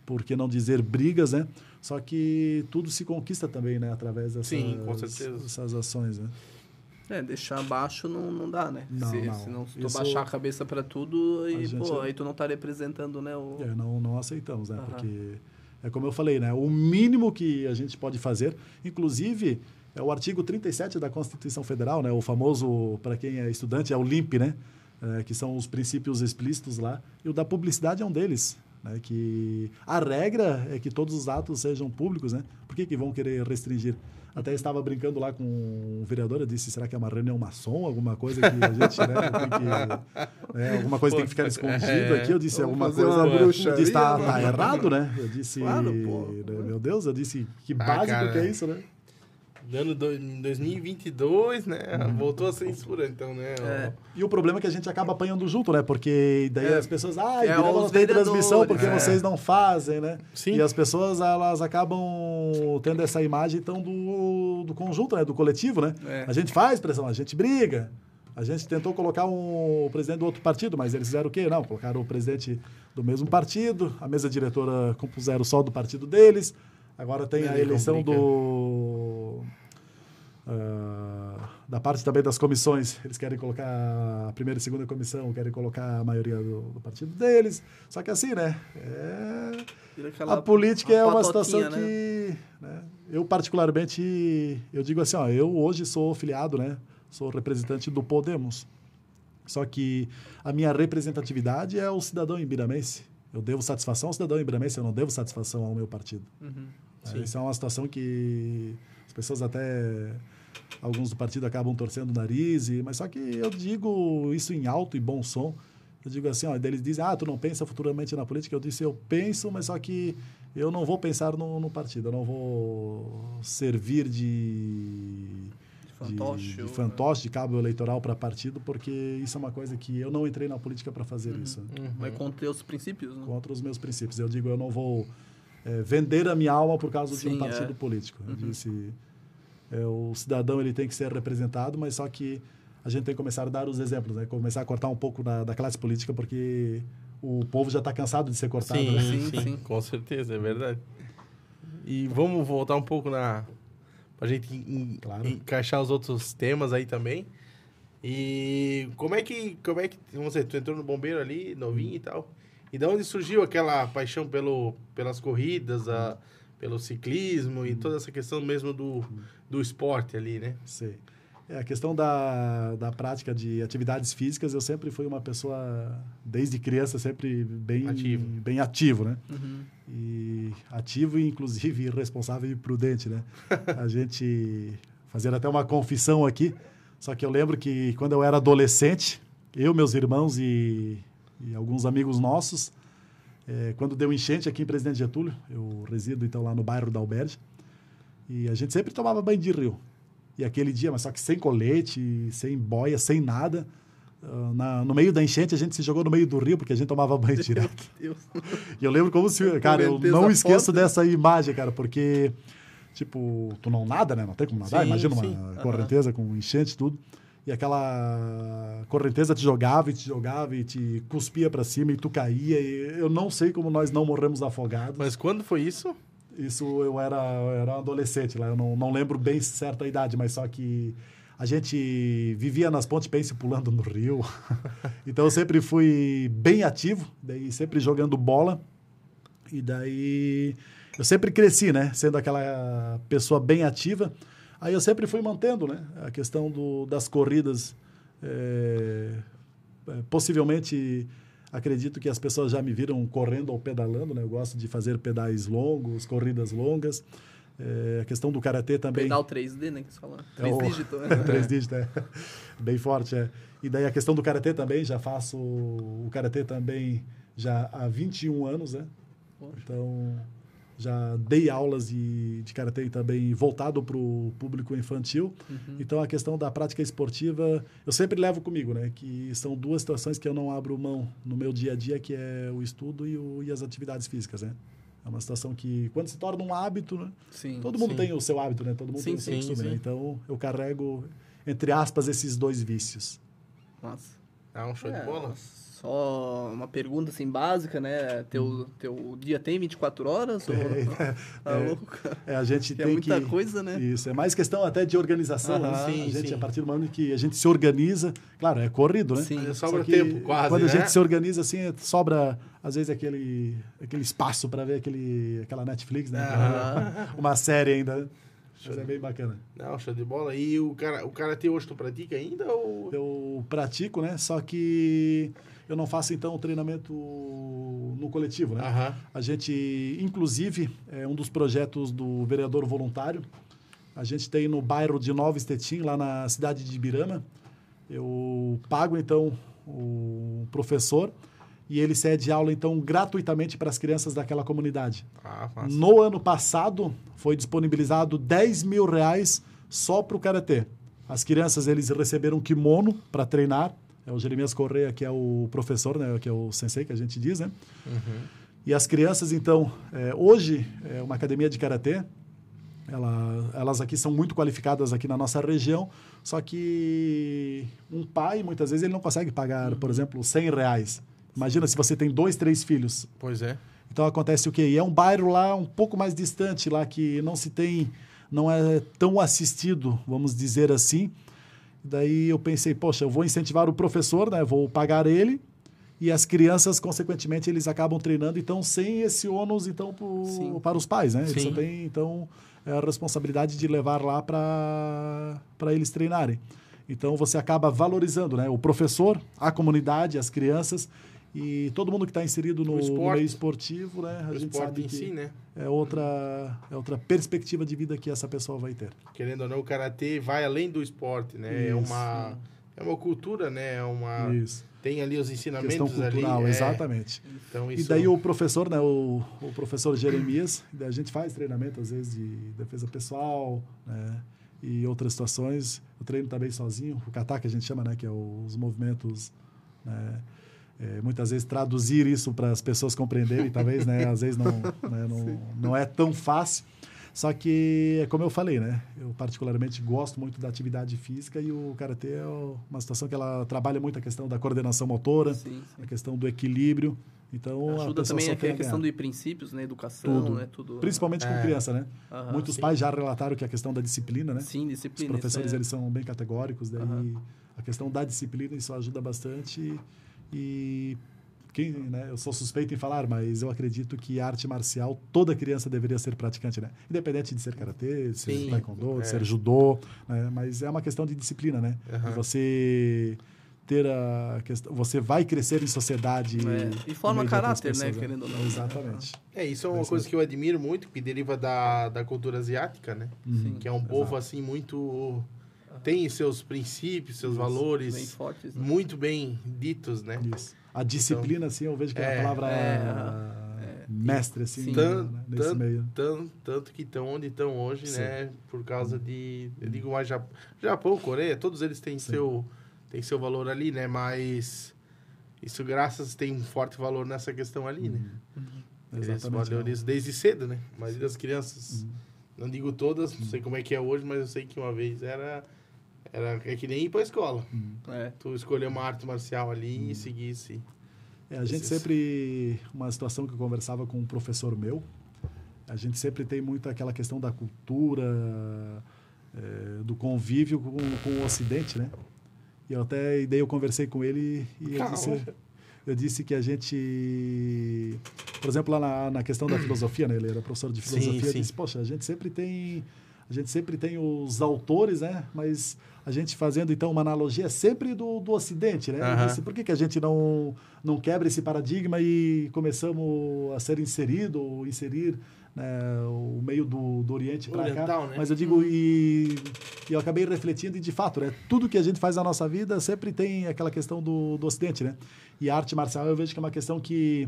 por que não dizer, brigas, né? Só que tudo se conquista também, né? Através dessas, Sim, com certeza. dessas ações, né? É, deixar baixo não, não dá, né? Não, se, não. se tu Isso- baixar a cabeça pra tudo, e, gente- pô, aí tu não tá representando, né? O... É, não, não aceitamos, né? Aham. Porque é como eu falei, né? O mínimo que a gente pode fazer, inclusive, é o artigo 37 da Constituição Federal, né? O famoso, para quem é estudante, é o LIMP, né? É, que são os princípios explícitos lá. E o da publicidade é um deles. Né? Que a regra é que todos os atos sejam públicos, né? Por que, que vão querer restringir? Até estava brincando lá com um vereador, eu disse, será que é uma reunião maçom? Alguma coisa que a gente, né, que... né, alguma coisa tem que ficar escondido É, aqui. Eu disse, alguma coisa... bruxaria, disse, tá, né? tá errado, né? Eu disse, Claro, pô. né, meu Deus, eu disse, que Ah, básico cara. que é isso, né? Ano do, em 2022, né? Voltou a censura, então, né? É. E o problema é que a gente acaba apanhando junto, né? Porque daí É. as pessoas, ah, É, não tem transmissão porque é. vocês não fazem, né? Sim. E as pessoas, elas acabam tendo essa imagem, então, do, do conjunto, né? Do coletivo, né? É. A gente faz pressão, a gente briga. A gente tentou colocar um, o presidente do outro partido, mas eles fizeram o quê? Não, colocaram o presidente do mesmo partido, a mesa diretora compuseram só do partido deles. Agora tem a Ele eleição complica. do... ah, da parte também das comissões, eles querem colocar a primeira e segunda comissão, querem colocar a maioria do, do partido deles. Só que assim, né? É... Aquela- A política é uma situação né? que, né, eu particularmente, eu digo assim, ó, eu hoje sou filiado, né, sou representante do Podemos. Só que a minha representatividade é o cidadão ibiramense. Eu devo satisfação ao cidadão ibiramense, eu não devo satisfação ao meu partido. Uhum. É, Isso é uma situação que as pessoas até alguns do partido acabam torcendo o nariz, e, mas só que eu digo isso em alto e bom som. Eu digo assim, ó, eles dizem, ah, tu não pensa futuramente na política? Eu disse, eu penso, mas só que eu não vou pensar no, no partido, eu não vou servir de De fantoche, de, de fantoche, de cabo eleitoral para partido, porque isso é uma coisa que eu não entrei na política para fazer Uhum. isso. né? Vai contra os princípios, né? contra os meus princípios. Eu digo, eu não vou é, vender a minha alma por causa de Sim, um partido é. político. Eu Uhum. disse, é, o cidadão ele tem que ser representado, mas só que a gente tem que começar a dar os exemplos, né? Começar a cortar um pouco da, da classe política, porque o povo já está cansado de ser cortado. Sim, né? sim, Sim, sim. com certeza, é verdade. E vamos voltar um pouco na. Pra gente en- Claro. encaixar os outros temas aí também. E como é que. Como é que. Vamos dizer, tu entrou no bombeiro ali, novinho e tal. E de onde surgiu aquela paixão pelo, pelas corridas, a, pelo ciclismo e toda essa questão mesmo do, do esporte ali, né? Sei. É, a questão da, da prática de atividades físicas, eu sempre fui uma pessoa, desde criança, sempre bem Ativo. Bem ativo, né? Uhum. e ativo e inclusive responsável e prudente, né? A gente fazer até uma confissão aqui, só que eu lembro que quando eu era adolescente, eu, meus irmãos e, e alguns amigos nossos, eh, quando deu enchente aqui em Presidente Getúlio, eu resido então lá no bairro da Alberge, e a gente sempre tomava banho de rio. E aquele dia, mas só que sem colete, sem boia, sem nada, ah, na- no meio da enchente a gente se jogou no meio do rio porque a gente tomava banho direto. Deus. E eu lembro como se. Cara, eu não esqueço forte. dessa imagem, cara, porque, tipo, tu não nada, né? Não tem como nadar. Sim, Imagina sim. uma correnteza com enchente e tudo. E aquela correnteza te jogava e te jogava e te cuspia pra cima e tu caía. E eu não sei como nós não morremos afogados. Mas quando foi isso? Isso eu era, eu era um adolescente lá, eu não, não lembro bem certa idade, mas só que a gente vivia nas pontes pense pulando no rio. então eu sempre fui bem ativo, daí sempre jogando bola. E daí eu sempre cresci, né, sendo aquela pessoa bem ativa, Aí eu sempre fui mantendo, né? A questão do, das corridas. É, possivelmente, acredito que as pessoas já me viram correndo ou pedalando, né? Eu gosto de fazer pedais longos, corridas longas. É, a questão do karatê também. Pedal 3D, né? Que você fala. É o- Três dígitos, né? Três dígitos, é. Bem forte, é. E daí a questão do karatê também, já faço o karatê também já há 21 anos, né? Poxa. Então, já dei aulas de, de karatê também voltado para o público infantil. Uhum. Então, a questão da prática esportiva, eu sempre levo comigo, né? Que são duas situações que eu não abro mão no meu dia a dia, que é o estudo e, o, e as atividades físicas, né? É uma situação que, quando se torna um hábito, né? Sim. Todo mundo sim. tem o seu hábito, né? Todo mundo Sim, tem o seu sim, costume, sim. né? Então, eu carrego, entre aspas, esses dois vícios. Massa. Ah, um show de É, bola. Só uma pergunta assim básica, né? Teu, teu dia tem 24 horas? Ou... Tá É. louco? É, a gente Que é tem muita que... coisa, né? Isso, é mais questão até de organização, Aham. né? Sim, a gente, sim. a partir do momento que a gente se organiza, claro, é corrido, né? Sim. Mas Só Sobra que tempo, quase, Quando a né? gente se organiza assim, sobra às vezes aquele, aquele espaço para ver aquele, aquela Netflix, né? Uma série ainda. né? Mas é bem bacana. Não, show de bola. E o, cara, o karatê hoje tu pratica ainda ou... Eu pratico, né? Só que eu não faço então o treinamento no coletivo, né? Aham. A gente, inclusive, é um dos projetos do vereador voluntário. A gente tem no bairro de Nova Estetim, lá na cidade de Ibirama. Eu pago, então, o professor e ele cede aula, então, gratuitamente para as crianças daquela comunidade. Ah. No ano passado, foi disponibilizado 10 mil reais só para o Karatê. As crianças, eles receberam kimono para treinar. É o Jeremias Correia, que é o professor, né, que é o sensei, que a gente diz, né? E as crianças, então, é, hoje é uma academia de karatê. Ela, elas aqui são muito qualificadas aqui na nossa região, só que um pai, muitas vezes, ele não consegue pagar, por exemplo, 100 reais. Imagina se você tem dois, três filhos. Pois é. Então acontece o quê? E é um bairro lá um pouco mais distante, lá que não se tem, não é tão assistido, vamos dizer assim. Daí eu pensei, poxa, eu vou incentivar o professor, né? Vou pagar ele e as crianças, consequentemente, eles acabam treinando, então sem esse ônus então pro- para os pais, né? Eles Sim. só têm então é a responsabilidade de levar lá para para eles treinarem. Então você acaba valorizando, né? O professor, a comunidade, as crianças e todo mundo que está inserido no, O no meio esportivo, né? A O gente sabe que si, né? é outra é outra perspectiva de vida que essa pessoa vai ter. Querendo ou não, o karatê vai além do esporte, né? É Isso. uma é uma cultura, né? É uma Isso. tem ali os Questão ensinamentos cultural, ali. é. exatamente. Então E isso daí o professor, né, o, o professor Jeremias, a gente faz treinamento às vezes de defesa pessoal, né, e outras situações. Eu treino também sozinho, o kata que a gente chama, né, que é os movimentos, né, é, muitas vezes traduzir isso para as pessoas compreenderem, talvez, né, às vezes não, né, não, não é tão fácil. Só que, é como eu falei, né? Eu particularmente gosto muito da atividade física e o karatê é uma situação que ela trabalha muito a questão da coordenação motora, Sim, sim. a questão do equilíbrio. Então, a Ajuda pessoa também a a questão de princípios, né? Educação, Tudo. né? Tudo. Principalmente com É. criança, né? Aham. Muitos sim. pais já relataram que a questão da disciplina, né? Sim, Os disciplina. professores, isso é- eles são bem categóricos, daí Aham. a questão da disciplina, isso ajuda bastante e... Quem, né, eu sou suspeito em falar, mas eu acredito que arte marcial toda criança deveria ser praticante, né? Independente de ser karatê, de ser Sim, taekwondo, é. de ser judô, né? Mas é uma questão de disciplina, né? De você ter a questão, você vai crescer em sociedade É, e forma caráter, né, pessoas, querendo ou não. Exatamente. É, isso é uma Mas, coisa né? que eu admiro muito, que deriva da, da cultura asiática, né? Sim. Que é um povo, assim, muito... Tem seus princípios, seus Isso. valores Bem fortes. Né? muito bem ditos, né? Isso. A disciplina, assim, eu vejo que é, É, a palavra é, mestre, assim, Sim. Tan- né, nesse tan- meio. Tanto, tanto que estão onde estão hoje, Sim. né? Por causa de... Eu digo mais Japão, Japão Coreia, todos eles têm Sim. seu, têm seu valor ali, né? Mas... Isso, graças, tem um forte valor nessa questão ali, né? Eles Exatamente. valorizam desde cedo, né? A maioria das crianças, Uhum. não digo todas, não sei como é que é hoje, mas eu sei que uma vez era... era é que nem ir pra escola. É. Tu escolher uma arte marcial ali Uhum. e seguisse. É, a gente Esses- sempre, uma situação que eu conversava com um professor meu, a gente sempre tem muito aquela questão da cultura, é, do convívio com, com o Ocidente, né? E eu até, e daí eu conversei com ele e eu Calma. disse, eu disse que a gente, por exemplo, lá na, na questão da filosofia, né? Ele era professor de Sim, filosofia, sim. eu disse, poxa, a gente sempre tem a gente sempre tem os autores, né? Mas a gente fazendo então uma analogia sempre do, do Ocidente, né? Disse, Por que, que a gente não, não quebra esse paradigma e começamos a ser inserido ou inserir né, o meio do, do Oriente para cá? Né? Mas eu digo, e, e eu acabei refletindo e de fato, né? Tudo que a gente faz na nossa vida sempre tem aquela questão do, do Ocidente, né? E a arte marcial eu vejo que é uma questão que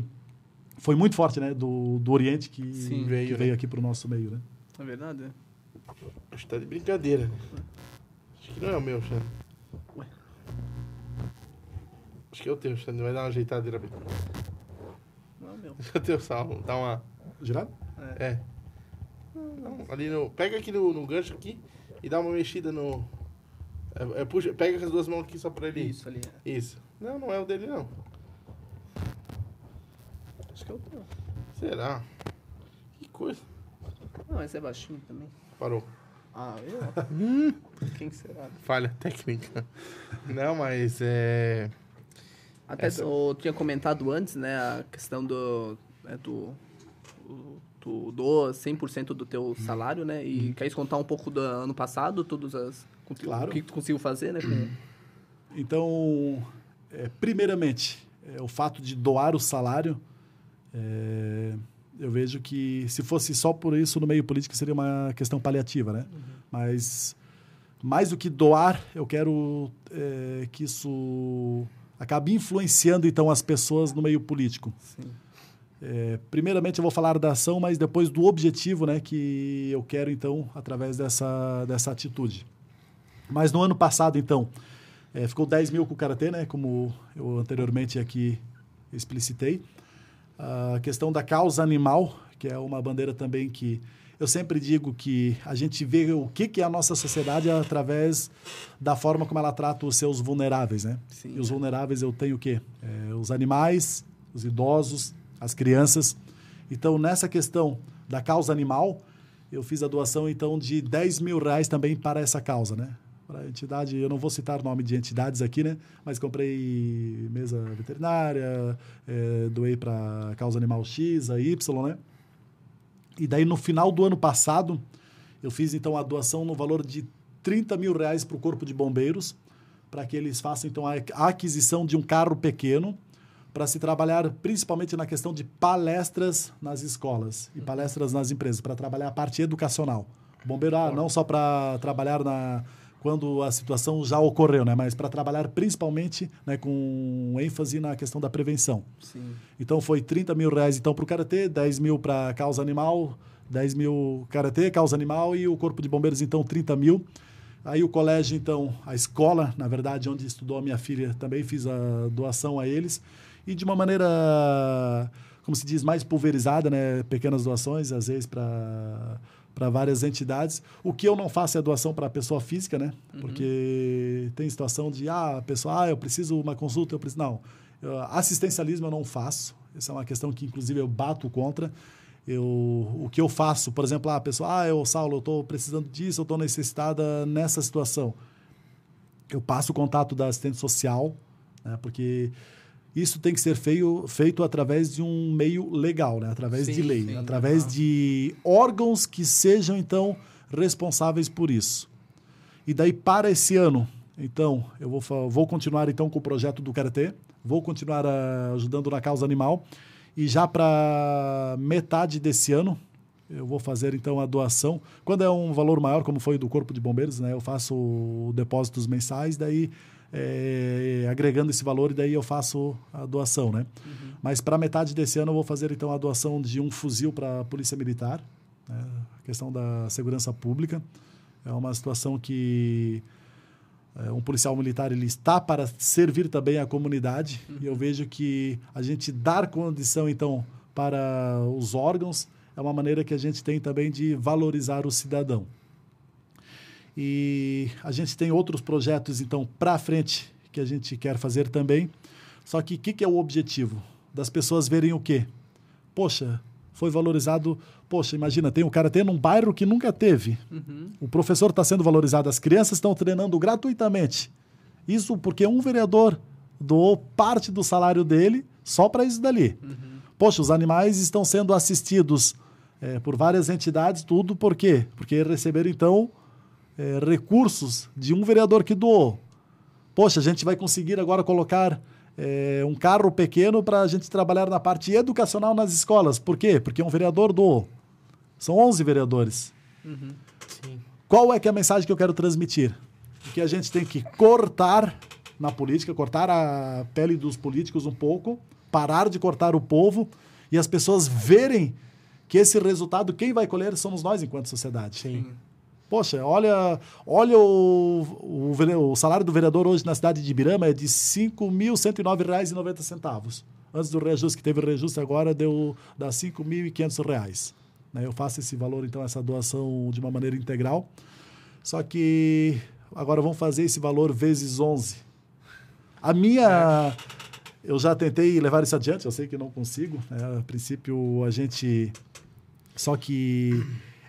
foi muito forte, né? Do, do Oriente que Sim. que Veio, veio, né? aqui para o nosso meio, né? É verdade, é. Acho que tá de brincadeira. Acho que não é o meu, Xande. Ué. Acho que é o teu, Xande. Vai dar uma ajeitadeira bem. Não, meu. É o teu, Sal. Dá uma... Girado? É. É. Não, ali no... Pega aqui no, no gancho aqui e dá uma mexida no... É, é, puxa, pega com as duas mãos aqui só pra ele... Isso ali. é. Isso. Não, não é o dele, não. Acho que é o teu. Será? Que coisa. Não, esse é baixinho também. Parou. Ah, eu? Quem será? Falha técnica. Não, mas é... Até Essa- eu tinha comentado antes, né, a questão do. Né, do tu doa 100% do teu salário, né? E queres contar um pouco do ano passado, todas as. Claro. O que tu conseguiu fazer, né? com- Então, é, primeiramente, é, o fato de doar o salário, é, eu vejo que se fosse só por isso no meio político seria uma questão paliativa, né? Mas mais do que doar, eu quero é, que isso acabe influenciando então as pessoas no meio político. É, primeiramente eu vou falar da ação, mas depois do objetivo, né, que eu quero então através dessa dessa atitude. Mas no ano passado então é, ficou 10 mil com o karatê, né, como eu anteriormente aqui explicitei. A questão da causa animal, que é uma bandeira também que eu sempre digo que a gente vê o que, que é a nossa sociedade através da forma como ela trata os seus vulneráveis, né? Sim. E os vulneráveis eu tenho o quê? É, os animais, os idosos, as crianças. Então, nessa questão da causa animal, eu fiz a doação, então, de 10 mil reais também para essa causa, né? Para a entidade, eu não vou citar o nome de entidades aqui, né? Mas comprei mesa veterinária, é, doei para causa animal X, a Y, né? E daí, no final do ano passado, eu fiz, então, a doação no valor de 30 mil reais para o Corpo de Bombeiros, para que eles façam, então, a aquisição de um carro pequeno, para se trabalhar principalmente na questão de palestras nas escolas e palestras nas empresas, para trabalhar a parte educacional. Bombeiro, ah, não só para trabalhar na quando a situação já ocorreu, né, mas para trabalhar principalmente né, com ênfase na questão da prevenção. Sim. Então foi 30 mil reais então para o Karatê, 10 mil para causa animal, 10 mil Karatê, causa animal e o Corpo de Bombeiros então 30 mil. Aí o colégio então, a escola, na verdade, onde estudou a minha filha, também fiz a doação a eles. E de uma maneira, como se diz, mais pulverizada, né? pequenas doações, às vezes para para várias entidades. O que eu não faço é doação para pessoa física, né? Porque tem situação de, ah, a pessoa, ah, eu preciso uma consulta, eu preciso. Não. Eu- assistencialismo eu não faço. Essa é uma questão que, inclusive, eu bato contra. Eu, o que eu faço, por exemplo, ah, a pessoa, ah, eu, Saulo, eu estou precisando disso, eu estou necessitada nessa situação. Eu passo o contato da assistente social, né, porque isso tem que ser feio, feito através de um meio legal, né, através Sim, de lei, sim, através aham. de órgãos que sejam, então, responsáveis por isso. E daí, para esse ano, então, eu vou, vou continuar então com o projeto do Karatê, vou continuar ah, ajudando na causa animal, e já para metade desse ano, eu vou fazer então a doação. Quando é um valor maior, como foi do Corpo de Bombeiros, né, eu faço depósitos mensais, daí é, agregando esse valor, e daí eu faço a doação. Né? Mas para metade desse ano, eu vou fazer então a doação de um fuzil para a Polícia Militar, né, a questão da segurança pública. É uma situação que é, um policial militar ele está para servir também à comunidade e eu vejo que a gente dar condição então para os órgãos é uma maneira que a gente tem também de valorizar o cidadão. E a gente tem outros projetos então para frente que a gente quer fazer também. Só que o que, que é o objetivo? Das pessoas verem o quê? Poxa, foi valorizado. Poxa, imagina, tem o karatê num bairro que nunca teve. Uhum. O professor está sendo valorizado, as crianças estão treinando gratuitamente. Isso porque um vereador doou parte do salário dele só para isso dali. Poxa, os animais estão sendo assistidos é, por várias entidades, tudo por quê? Porque receberam, então, é, recursos de um vereador que doou. Poxa, a gente vai conseguir agora colocar é, um carro pequeno para a gente trabalhar na parte educacional nas escolas. Por quê? Porque um vereador doou. São 11 vereadores. Uhum. Qual é que é a mensagem que eu quero transmitir? Que a gente tem que cortar na política, cortar a pele dos políticos um pouco, parar de cortar o povo e as pessoas verem que esse resultado, quem vai colher somos nós enquanto sociedade. Sim. Poxa, olha, olha o, o, o, salário do vereador hoje na cidade de Ibirama é de R$ 5.109,90. Antes do reajuste, que teve reajuste agora, deu dá R$ 5.500. Né? Eu faço esse valor, então, essa doação de uma maneira integral. Só que agora vamos fazer esse valor vezes 11. A minha... Eu já tentei levar isso adiante, eu sei que não consigo. Né? A princípio, a gente... Só que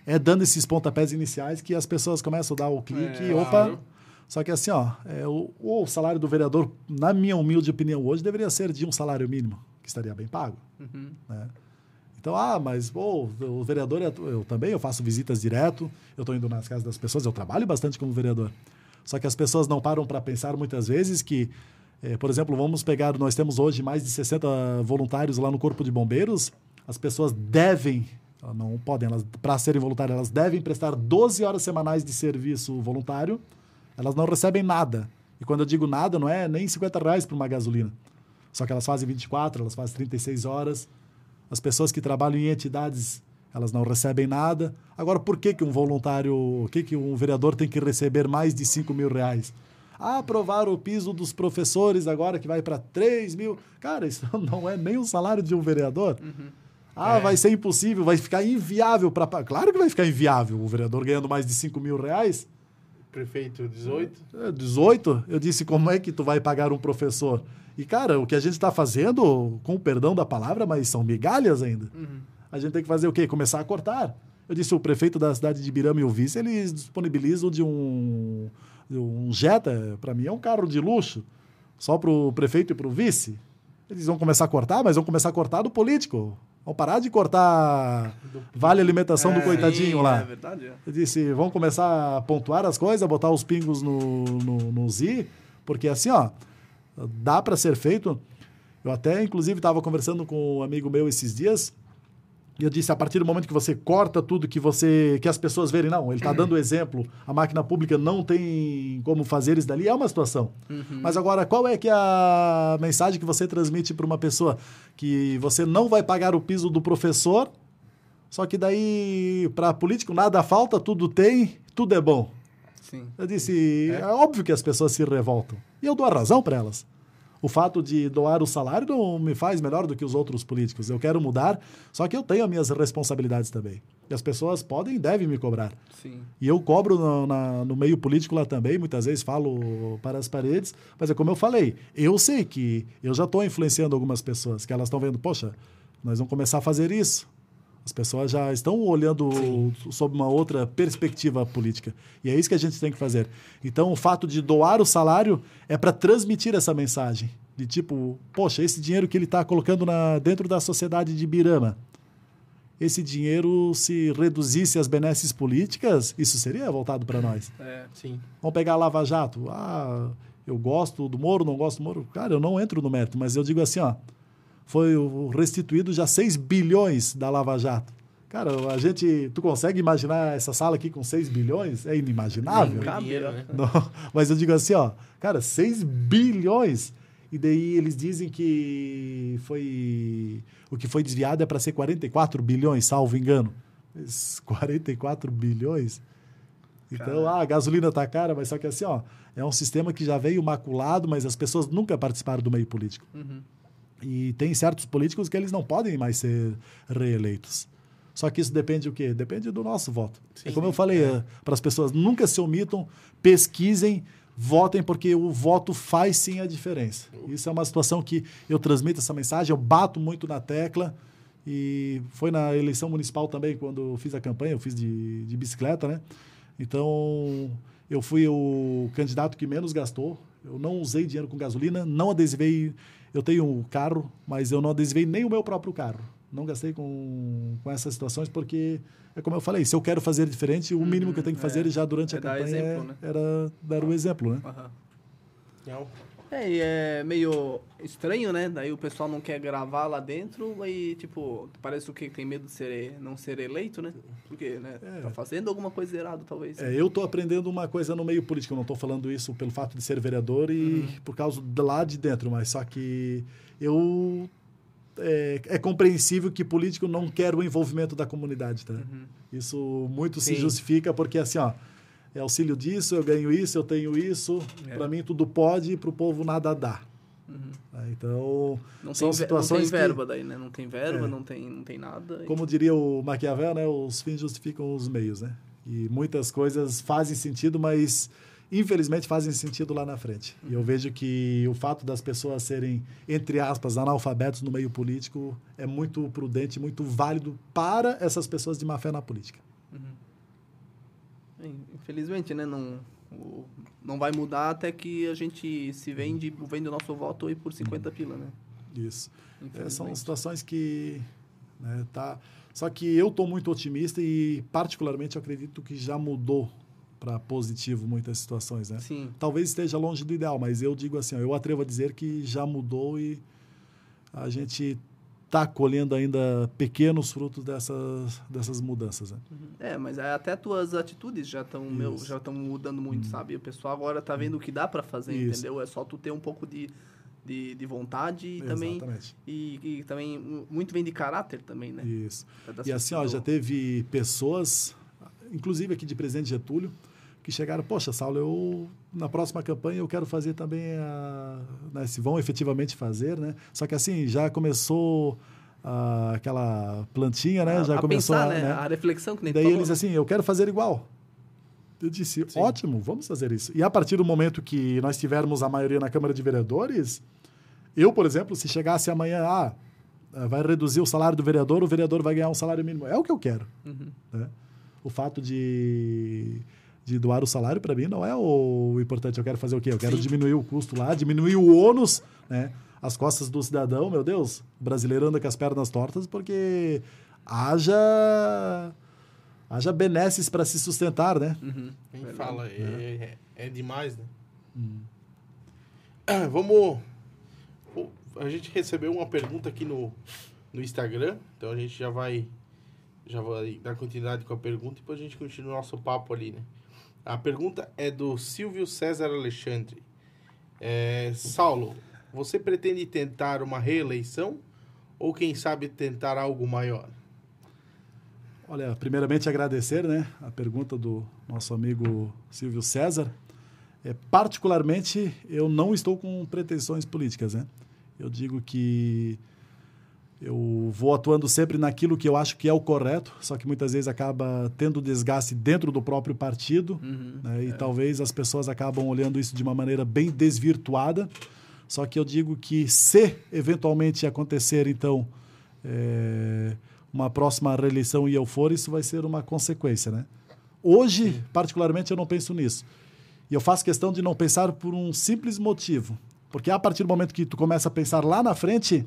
é dando esses pontapés iniciais que as pessoas começam a dar o clique é, opa... Claro. Só que assim, ó, é, o, o, salário do vereador, na minha humilde opinião hoje, deveria ser de um salário mínimo, que estaria bem pago. Uhum. Né? Então, ah, mas pô, o vereador, é, eu também, eu faço visitas direto, eu estou indo nas casas das pessoas, eu trabalho bastante como vereador. Só que as pessoas não param para pensar muitas vezes que, é, por exemplo, vamos pegar, nós temos hoje mais de 60 voluntários lá no Corpo de Bombeiros, as pessoas devem não podem, elas, para serem voluntárias, elas devem prestar 12 horas semanais de serviço voluntário, elas não recebem nada. E quando eu digo nada, não é nem 50 reais por uma gasolina. Só que elas fazem 24, elas fazem 36 horas. As pessoas que trabalham em entidades, elas não recebem nada. Agora, por que, que um voluntário, o que, que um vereador tem que receber mais de 5 mil reais? Ah, aprovar o piso dos professores agora que vai para 3 mil. Cara, isso não é nem o salário de um vereador. Uhum. Ah, é. vai ser impossível, vai ficar inviável para. Claro que vai ficar inviável. O vereador ganhando mais de 5 mil reais. Prefeito, 18? É, 18? Eu disse, como é que tu vai pagar um professor? E, cara, o que a gente está fazendo, com o perdão da palavra, mas são migalhas ainda. Uhum. A gente tem que fazer o quê? Começar a cortar. Eu disse, o prefeito da cidade de Birama e o vice, eles disponibilizam de um, de um Jetta, para mim é um carro de luxo, só para o prefeito e para o vice. Eles vão começar a cortar, mas vão começar a cortar do político. Vamos parar de cortar vale alimentação é, do coitadinho sim, lá. É verdade. É. Eu disse, vamos começar a pontuar as coisas, botar os pingos no, no, no Z, porque assim, ó, dá para ser feito. Eu até, inclusive, estava conversando com um amigo meu esses dias, e eu disse, a partir do momento que você corta tudo que você que as pessoas verem, não, ele está dando exemplo, a máquina pública não tem como fazer isso dali, é uma situação. Uhum. Mas agora, qual é que é a mensagem que você transmite para uma pessoa? Que você não vai pagar o piso do professor, só que daí, para político, nada falta, tudo tem, tudo é bom. Sim. Eu disse, é. é óbvio que as pessoas se revoltam. E eu dou a razão para elas. O fato de doar o salário não me faz melhor do que os outros políticos. Eu quero mudar, só que eu tenho as minhas responsabilidades também. E as pessoas podem e devem me cobrar. Sim. E eu cobro no, na, no meio político lá também, muitas vezes falo para as paredes, mas é como eu falei, eu sei que eu já estou influenciando algumas pessoas, que elas estão vendo, poxa, nós vamos começar a fazer isso. As pessoas já estão olhando Sim. sob uma outra perspectiva política. E é isso que a gente tem que fazer. Então, o fato de doar o salário é para transmitir essa mensagem. De tipo, poxa, esse dinheiro que ele está colocando na, dentro da sociedade de Birama, esse dinheiro, se reduzisse as benesses políticas, isso seria voltado para nós. É, sim. Vamos pegar a Lava Jato. Ah, eu gosto do Moro, não gosto do Moro. Cara, eu não entro no mérito, mas eu digo assim, ó foi restituído já 6 bilhões da Lava Jato. Cara, a gente. Tu consegue imaginar essa sala aqui com 6 bilhões? É inimaginável. É dinheiro, né? Não, mas eu digo assim, ó, cara, 6 bilhões. E daí eles dizem que foi. O que foi desviado é para ser 44 bilhões, salvo engano. 44 bilhões? Então, ah, a gasolina tá cara, mas só que assim, ó, é um sistema que já veio maculado, mas as pessoas nunca participaram do meio político. Uhum. E tem certos políticos que eles não podem mais ser reeleitos. Só que isso depende do quê? Depende do nosso voto. Sim, é como eu falei é. para as pessoas, nunca se omitam, pesquisem, votem, porque o voto faz sim a diferença. Isso é uma situação que eu transmito essa mensagem, eu bato muito na tecla. E foi na eleição municipal também, quando eu fiz a campanha, eu fiz de, de bicicleta, né? Então, eu fui o candidato que menos gastou. Eu não usei dinheiro com gasolina, não adesivei eu tenho um carro, mas eu não desviei nem o meu próprio carro. Não gastei com, com essas situações porque, é como eu falei, se eu quero fazer diferente, o mínimo que eu tenho que fazer é. já durante É a dar campanha exemplo, é- né? era dar o exemplo, né? Aham. É, e é meio estranho, né? Daí o pessoal não quer gravar lá dentro e, tipo, parece o que tem medo de ser, não ser eleito, né? Porque, né? É. Tá fazendo alguma coisa errada, talvez. É, eu estou aprendendo uma coisa no meio político. Eu não estou falando isso pelo fato de ser vereador e por causa de lá de dentro, mas só que eu é, é compreensível que político não quer o envolvimento da comunidade, tá? Isso muito se Sim. justifica porque assim, ó, é auxílio disso, eu ganho isso, eu tenho isso. É. Para mim tudo pode, para o povo nada dá. Uhum. Tá? Então Não, são tem, ve- não situações tem que- verba daí, né? Não tem verba, É. não, tem, não tem nada. e- como diria o Maquiavel, né, os fins justificam os meios, né? E muitas coisas fazem sentido, mas infelizmente fazem sentido lá na frente. E eu vejo que o fato das pessoas serem, entre aspas, analfabetos no meio político é muito prudente, muito válido para essas pessoas de má fé na política. É, Infelizmente, né? Não, o- não vai mudar até que a gente se vende, vende o nosso voto aí por 50 pila, né? Isso. É, são situações que né, tá. Só que eu estou muito otimista e particularmente acredito que já mudou para positivo muitas situações, né? Sim. Talvez esteja longe do ideal, mas eu digo assim, ó, eu atrevo a dizer que já mudou e a gente está colhendo ainda pequenos frutos dessas, dessas mudanças. Né? É, mas aí até tuas atitudes já estão já estão mudando muito, sabe? O pessoal agora tá vendo o que dá para fazer, Isso. entendeu? É só tu ter um pouco de, de, de vontade e também e, e também mu- muito vem de caráter também, né? Isso. E assim, ó, já teve pessoas, inclusive aqui de Presidente Getúlio, que chegaram, poxa, Saulo, eu na próxima campanha eu quero fazer também a, né, se vão efetivamente fazer, né? Só que assim, já começou ah, aquela plantinha, né? a, já a começou pensar, a, né? né? A reflexão que nem Daí falou, eles né? assim, eu quero fazer igual. Eu disse, Sim. ótimo, vamos fazer isso. E a partir do momento que nós tivermos a maioria na Câmara de Vereadores, eu, por exemplo, se chegasse amanhã, ah, vai reduzir o salário do vereador, o vereador vai ganhar um salário mínimo. É o que eu quero. Uhum. né? O fato de, de doar o salário, para mim, não é o importante. Eu quero fazer o quê? Eu quero Sim. diminuir o custo lá, diminuir o ônus, né? As costas do cidadão, meu Deus, o brasileiro anda com as pernas tortas porque haja, haja benesses para se sustentar, né? Uhum. Verdade. fala, é, é, é demais, né? Ah, vamos. A gente recebeu uma pergunta aqui no, no Instagram, então a gente já vai já vai dar continuidade com a pergunta e depois a gente continua o nosso papo ali, né? A pergunta é do Silvio César Alexandre. É, Saulo, você pretende tentar uma reeleição ou quem sabe tentar algo maior? Olha, primeiramente agradecer, né, a pergunta do nosso amigo Silvio César. É, particularmente, eu não estou com pretensões políticas, né? Eu digo que eu vou atuando sempre naquilo que eu acho que é o correto, só que muitas vezes acaba tendo desgaste dentro do próprio partido, Uhum. né? E talvez as pessoas acabam olhando isso de uma maneira bem desvirtuada. Só que eu digo que se eventualmente acontecer, então, é, uma próxima reeleição e eu for, isso vai ser uma consequência, né? Hoje, particularmente, eu não penso nisso. E eu faço questão de não pensar por um simples motivo. Porque a partir do momento que tu começa a pensar lá na frente,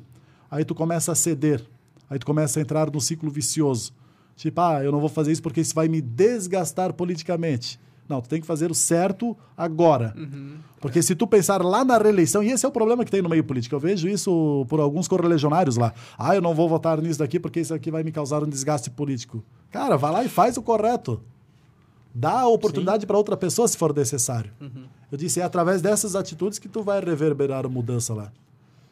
aí tu começa a ceder. Aí tu começa a entrar num ciclo vicioso. Tipo, ah, eu não vou fazer isso porque isso vai me desgastar politicamente. Não, tu tem que fazer o certo agora. Uhum. Porque se tu pensar lá na reeleição, e esse é o problema que tem no meio político, eu vejo isso por alguns correligionários lá. Ah, eu não vou votar nisso daqui porque isso aqui vai me causar um desgaste político. Cara, vai lá e faz o correto. Dá a oportunidade para outra pessoa se for necessário. Uhum. Eu disse, é através dessas atitudes que tu vai reverberar a mudança lá.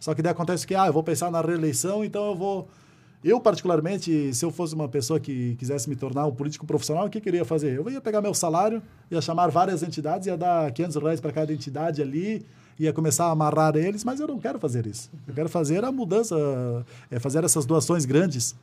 Só que daí acontece que, ah, eu vou pensar na reeleição, então eu vou... Eu, particularmente, se eu fosse uma pessoa que quisesse me tornar um político profissional, o que queria fazer? Eu ia pegar meu salário, ia chamar várias entidades, ia dar 500 reais para cada entidade ali, ia começar a amarrar eles, mas eu não quero fazer isso. Eu quero fazer a mudança, é fazer essas doações grandes.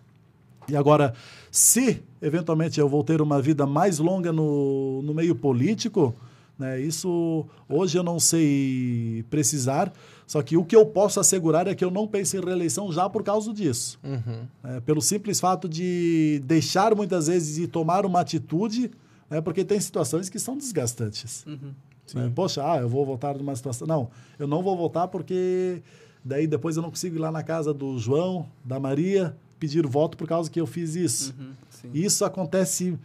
E agora, se eventualmente eu vou ter uma vida mais longa no, no meio político, né, isso hoje eu não sei precisar, só que o que eu posso assegurar é que eu não penso em reeleição já por causa disso. né, pelo simples fato de deixar muitas vezes e tomar uma atitude, né, porque tem situações que são desgastantes. Uhum. né? Poxa, ah, eu vou votar numa situação. Não, eu não vou votar porque daí depois eu não consigo ir lá na casa do João, da Maria, pedir voto por causa que eu fiz isso. Uhum, sim. Isso acontece,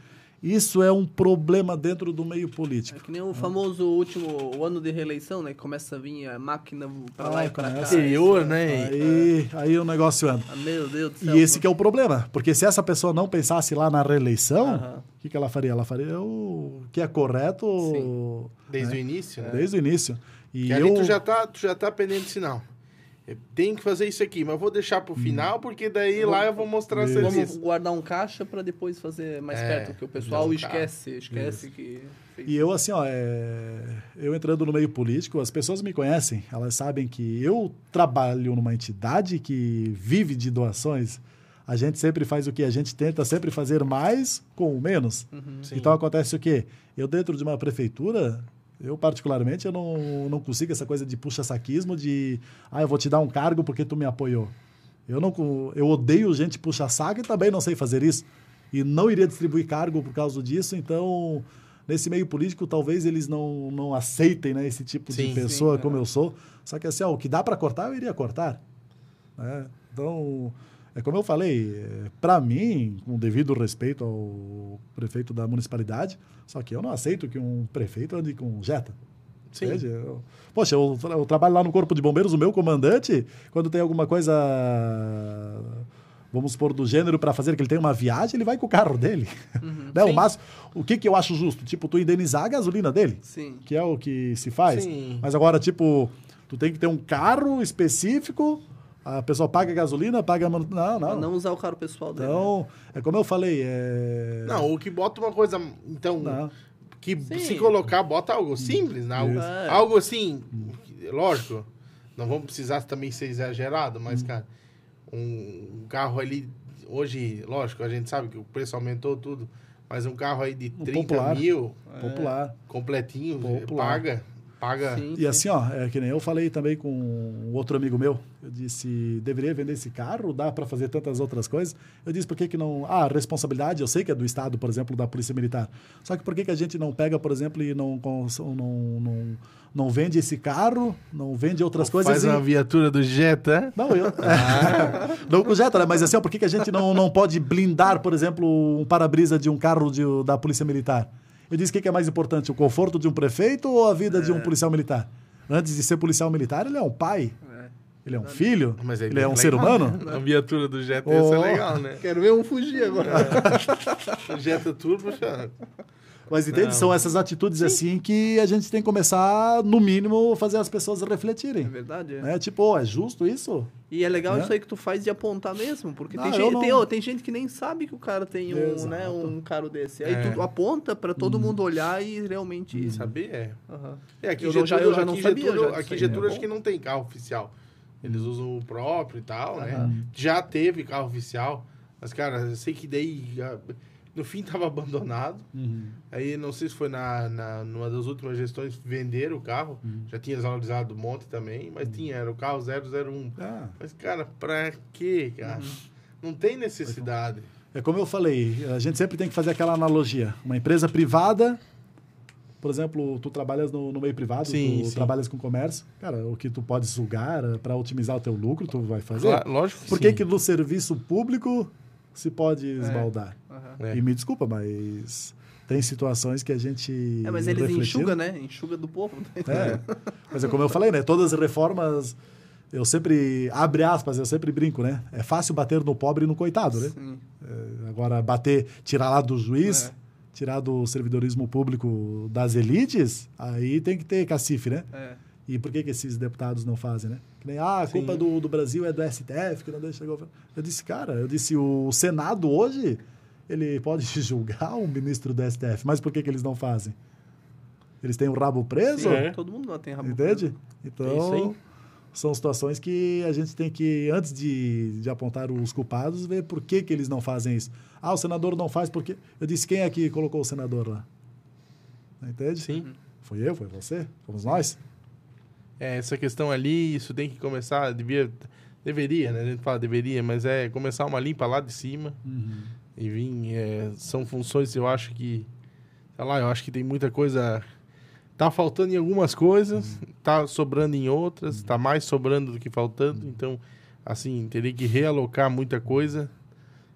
isso é um problema dentro do meio É político. que nem o famoso último o ano de reeleição, né? Que começa a vir a máquina lá Ah, e pra cá. começa. Interior, né? Aí, aí o negócio anda. Ah, meu Deus do céu. E esse que é o problema, porque se essa pessoa não pensasse lá na reeleição, o Aham. que, que ela faria? Ela faria o que é correto Desde né? o início, né? desde o início. E Que ali eu, tu já tá, tu já tá pendendo sinal. Eu tenho que fazer isso aqui, mas vou deixar pro final, porque daí lá eu vou mostrar Isso. Vamos guardar um caixa pra depois fazer mais É, perto, porque o pessoal um esquece, esquece que fez. E eu, assim, ó, é... eu entrando no meio político, as pessoas me conhecem, elas sabem que eu trabalho numa entidade que vive de doações. A gente sempre faz o que? A gente tenta sempre fazer mais com menos. Uhum. Então acontece o quê? Eu dentro de uma prefeitura, eu particularmente, eu não, não consigo essa coisa de puxa-saquismo, de ah, eu vou te dar um cargo porque tu me apoiou. Eu não eu odeio gente puxa-saco e também não sei fazer isso. E não iria distribuir cargo por causa disso, então nesse meio político talvez eles não, não aceitem né, esse tipo Sim, de pessoa sim, como é. eu sou. Só que assim, ó, o que dá para cortar, eu iria cortar. né? Então, é como eu falei, para mim, com devido respeito ao prefeito da municipalidade, só que eu não aceito que um prefeito ande com jeta. Sim. Entende? Eu- poxa, eu, eu trabalho lá no Corpo de Bombeiros, o meu comandante, quando tem alguma coisa, vamos supor, do gênero para fazer, que ele tem uma viagem, ele vai com o carro dele. Né? O, máximo, o que, que eu acho justo? Tipo, tu indenizar a gasolina dele, Sim. que é o que se faz. Sim. Mas agora, tipo, tu tem que ter um carro específico, a pessoa paga a gasolina, paga a manu... Não, Pra não. não usar o carro pessoal dele. Então, é como eu falei, é... Não, o que bota uma coisa. Então, Não. que Sim. se colocar, bota algo simples, né? Algo. É. algo assim, lógico, não vamos precisar também ser exagerado, mas, Hum. cara, um, carro ali, hoje, lógico, a gente sabe que o preço aumentou tudo, mas um carro aí de 30 popular. mil, popular. completinho, Popular. paga, paga. Sim, E sim. assim, ó, é que nem eu falei também com um outro amigo meu. Eu disse, deveria vender esse carro, dá para fazer tantas outras coisas. Eu disse, por que que não... Ah, responsabilidade, eu sei que é do Estado, por exemplo, da Polícia Militar. Só que por que que a gente não pega, por exemplo, e não, não, não, não vende esse carro, não vende outras coisas Faz e... uma viatura do Jetta, Não, eu... não com jeta, né? Mas assim, ó, por que, que a gente não, não pode blindar, por exemplo, um para-brisa de um carro de- da Polícia Militar? Eu disse o que, é mais importante, o conforto de um prefeito ou a vida de um policial militar? Antes de ser policial militar, ele é um pai, É. ele é um filho, Mas aí ele é um legal. ser humano. a viatura do Jetta ia ser Oh. legal, né? Quero ver um fugir agora. O Jetta Turbo, já... Mas entende? Não. São essas atitudes assim que a gente tem que começar, no mínimo, fazer as pessoas É refletirem. verdade, é. Né? Tipo, oh, é justo isso? E é legal Né? isso aí que tu faz de apontar mesmo, porque Não, tem, eu gente, não- tem, ó, tem gente que nem sabe que o cara tem um, né, um carro desse. Aí É. tu aponta pra todo mundo olhar e realmente... Saber, é. Aham. É, aqui Eu Getúlio, já- eu já não sabia Getúlio, já aqui aí, Getúlio é acho que não tem carro oficial. Eles usam o próprio e tal, né? Aham. Já teve carro oficial, mas, cara, eu sei que daí, ah, no fim, tava abandonado. Aí, não sei se foi na, na, numa das últimas gestões, venderam o carro. Já tinha desvalorizado um monte também, mas tinha, era o carro 001. Ah, Mas, cara, pra quê, cara? Não tem necessidade. É como eu falei, a gente sempre tem que fazer aquela analogia. Uma empresa privada, por exemplo, tu trabalhas no, no meio privado, Sim, tu sim. trabalhas com comércio, cara, o que tu pode sugar para otimizar o teu lucro, tu vai fazer. Claro, lógico Por que que no serviço público se pode esbaldar? aham. É. E me desculpa, mas tem situações que a gente É, mas eles refletindo- enxugam, né? Enxuga do povo. É, mas é como eu falei, né? Todas as reformas, eu sempre, abre aspas, eu sempre brinco, né? É fácil bater no pobre e no coitado, né? Sim. É, agora, bater, tirar lá do juiz, É. tirar do servidorismo público das elites, aí tem que ter cacife, né? É. E por que, que esses deputados não fazem, né? Que nem, ah, a culpa do, do Brasil é do STF, que não deixa. Eu disse, cara, eu disse, o Senado hoje, ele pode julgar o ministro do STF, mas por que, que eles não fazem? Eles têm o rabo preso? Sim, É. Todo mundo lá tem rabo Entende? isso Então, aí. são situações que a gente tem que, antes de, de apontar os culpados, ver por que, que eles não fazem isso. Ah, o senador não faz porque... Eu disse, quem é que colocou o senador lá? Entende? Sim. Foi eu, foi você, fomos nós. É, essa questão ali, isso tem que começar, devia, deveria, né? A gente fala deveria, mas é começar uma limpa lá de cima e vir. é, são funções, eu acho que, sei lá, eu acho que tem muita coisa Tá faltando em algumas coisas, tá sobrando em outras, tá mais sobrando do que faltando. Então, assim, teria que realocar muita coisa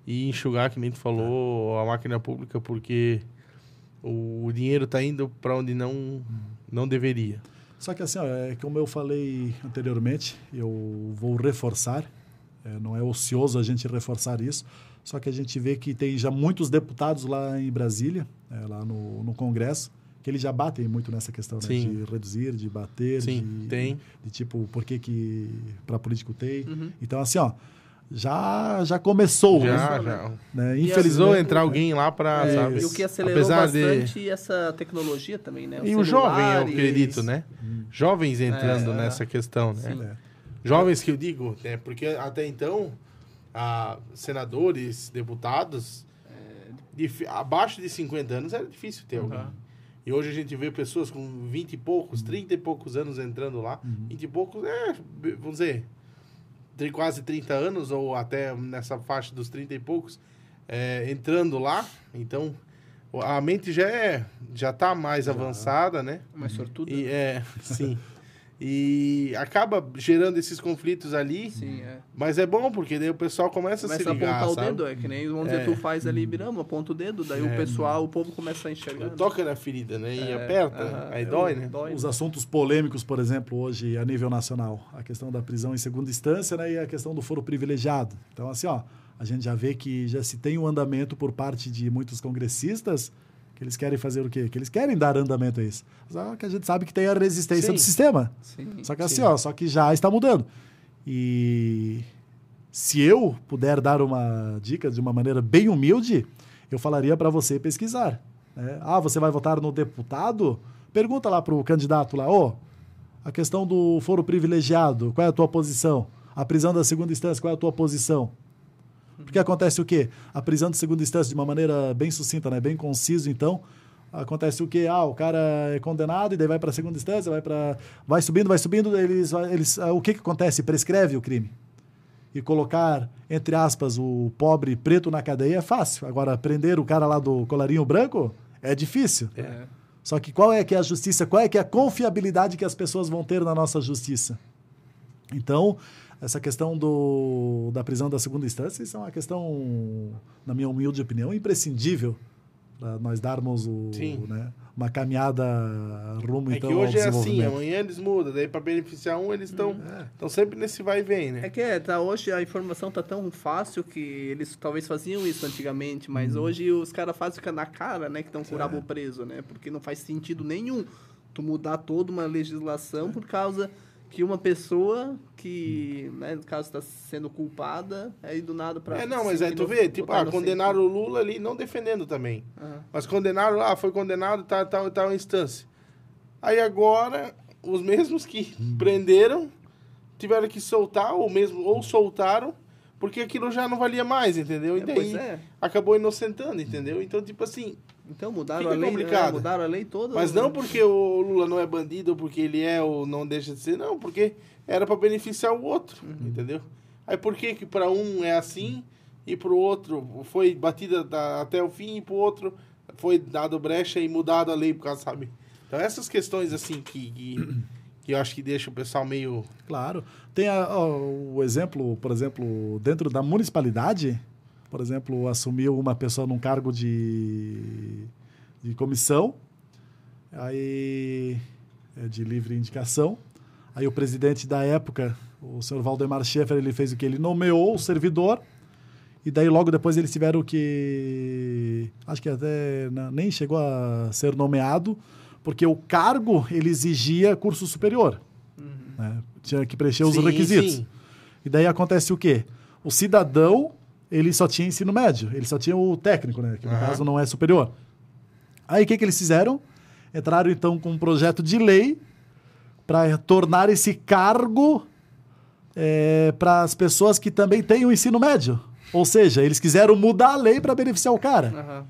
e enxugar, que nem tu falou, a máquina pública, porque o dinheiro tá indo para onde não, não deveria. Só que assim, ó, é como eu falei anteriormente, eu vou reforçar, é, não é ocioso a gente reforçar isso, só que a gente vê que tem já muitos deputados lá em Brasília, é, lá no, no Congresso, que eles já batem muito nessa questão né, de reduzir, de bater, Sim, de, tem. de tipo, por que que para político tem. Uhum. Então, assim, ó, já, já começou. Já, né? já. Né? Precisou Infelizmente, entrar alguém lá para, É, sabe? E o que acelerou Apesar de- bastante essa tecnologia também, né? E Os o jovem, eu acredito, né? Jovens entrando É, nessa questão, né? Sim. É. Jovens que eu digo, né? Porque até então, ah, senadores, deputados, dif- abaixo de 50 anos era difícil ter alguém. Uhum. E hoje a gente vê pessoas com 20 e poucos, 30 e poucos anos entrando lá. 20 e poucos, é, vamos dizer, tem quase 30 anos, ou até nessa faixa dos 30 e poucos, é, entrando lá. Então, a mente já é, já tá mais avançada, né? Mais sortudo. E, é, sim. E acaba gerando esses conflitos ali, Sim, é. mas é bom porque daí o pessoal começa, a Começa se a ligar, apontar o sabe? dedo, é que nem vamos dizer, É. tu faz ali Ibirama, aponta o dedo, daí o É. pessoal, o povo começa a enxergar. né? Toca na ferida, né? E É, aperta, aham, aí é, dói, né? Dói. Os assuntos polêmicos, por exemplo, hoje a nível nacional, a questão da prisão em segunda instância né, e a questão do foro privilegiado. Então, assim, ó, a gente já vê que já se tem um andamento por parte de muitos congressistas que eles querem fazer o quê? Que eles querem dar andamento a isso. Só que a gente sabe que tem a resistência Sim. do sistema. Sim. Só que assim, Sim. ó, só que já está mudando. E se eu puder dar uma dica de uma maneira bem humilde, eu falaria para você pesquisar. né? Ah, você vai votar no deputado? Pergunta lá para o candidato lá, ô, a questão do foro privilegiado, qual é a tua posição? A prisão da segunda instância, qual é a tua posição? Porque acontece o quê? A prisão de segunda instância, de uma maneira bem sucinta, né? bem conciso, então, acontece o quê? Ah, o cara é condenado e daí vai para a segunda instância, vai para vai subindo, vai subindo, eles, eles ah, o que que acontece? Prescreve o crime. E colocar, entre aspas, o pobre preto na cadeia é fácil. Agora, prender o cara lá do colarinho branco é difícil. É. Só que qual é que é a justiça? Qual é que é a confiabilidade que as pessoas vão ter na nossa justiça? Então, essa questão do, da prisão da segunda instância, isso é uma questão, na minha humilde opinião, imprescindível para nós darmos o, né, uma caminhada rumo É então que hoje é assim, amanhã eles mudam, daí para beneficiar um eles estão estão sempre nesse vai e vem, né? É que é, tá, hoje a informação tá tão fácil que eles talvez faziam isso antigamente, mas Uhum. hoje os caras fazem ficar na cara, né, que estão com o É. rabo preso, né? Porque não faz sentido nenhum tu mudar toda uma legislação por causa que uma pessoa que, né, no caso, está sendo culpada, aí do nada para É, não, mas aí tu vê, tipo, ah, condenaram o Lula ali, não defendendo também. Aham. Mas condenaram, ah, foi condenado, tal, tal, tal instância. Aí agora, os mesmos que prenderam tiveram que soltar, ou mesmo, ou soltaram, porque aquilo já não valia mais, entendeu? E É, daí é. acabou inocentando, entendeu? Então, tipo assim, Então mudaram Fica a lei, complicado. é, mudaram a lei toda. mas não porque o Lula não é bandido, ou porque ele é ou não deixa de ser, não, porque era para beneficiar o outro, entendeu? Aí por que que para um é assim e para o outro foi batida da- até o fim e para o outro foi dado brecha e mudado a lei por causa, sabe? Então essas questões assim que, que, que eu acho que deixa o pessoal meio Claro. Tem a- ó, o exemplo, por exemplo, dentro da municipalidade, por exemplo, assumiu uma pessoa num cargo de, de comissão, aí é de livre indicação. Aí o presidente da época, o senhor Valdemar Schaeffer, ele fez o que? Ele nomeou o servidor e daí logo depois eles tiveram que... Acho que até nem chegou a ser nomeado, porque o cargo ele exigia curso superior. né? Tinha que preencher os Sim, requisitos. sim. E daí acontece o quê? O cidadão, ele só tinha ensino médio, ele só tinha o técnico, né? Que no Aham. caso não é superior. Aí o que, que eles fizeram? Entraram então com um projeto de lei para tornar esse cargo para as pessoas que também têm o ensino médio. Ou seja, eles quiseram mudar a lei para beneficiar o cara. Aham.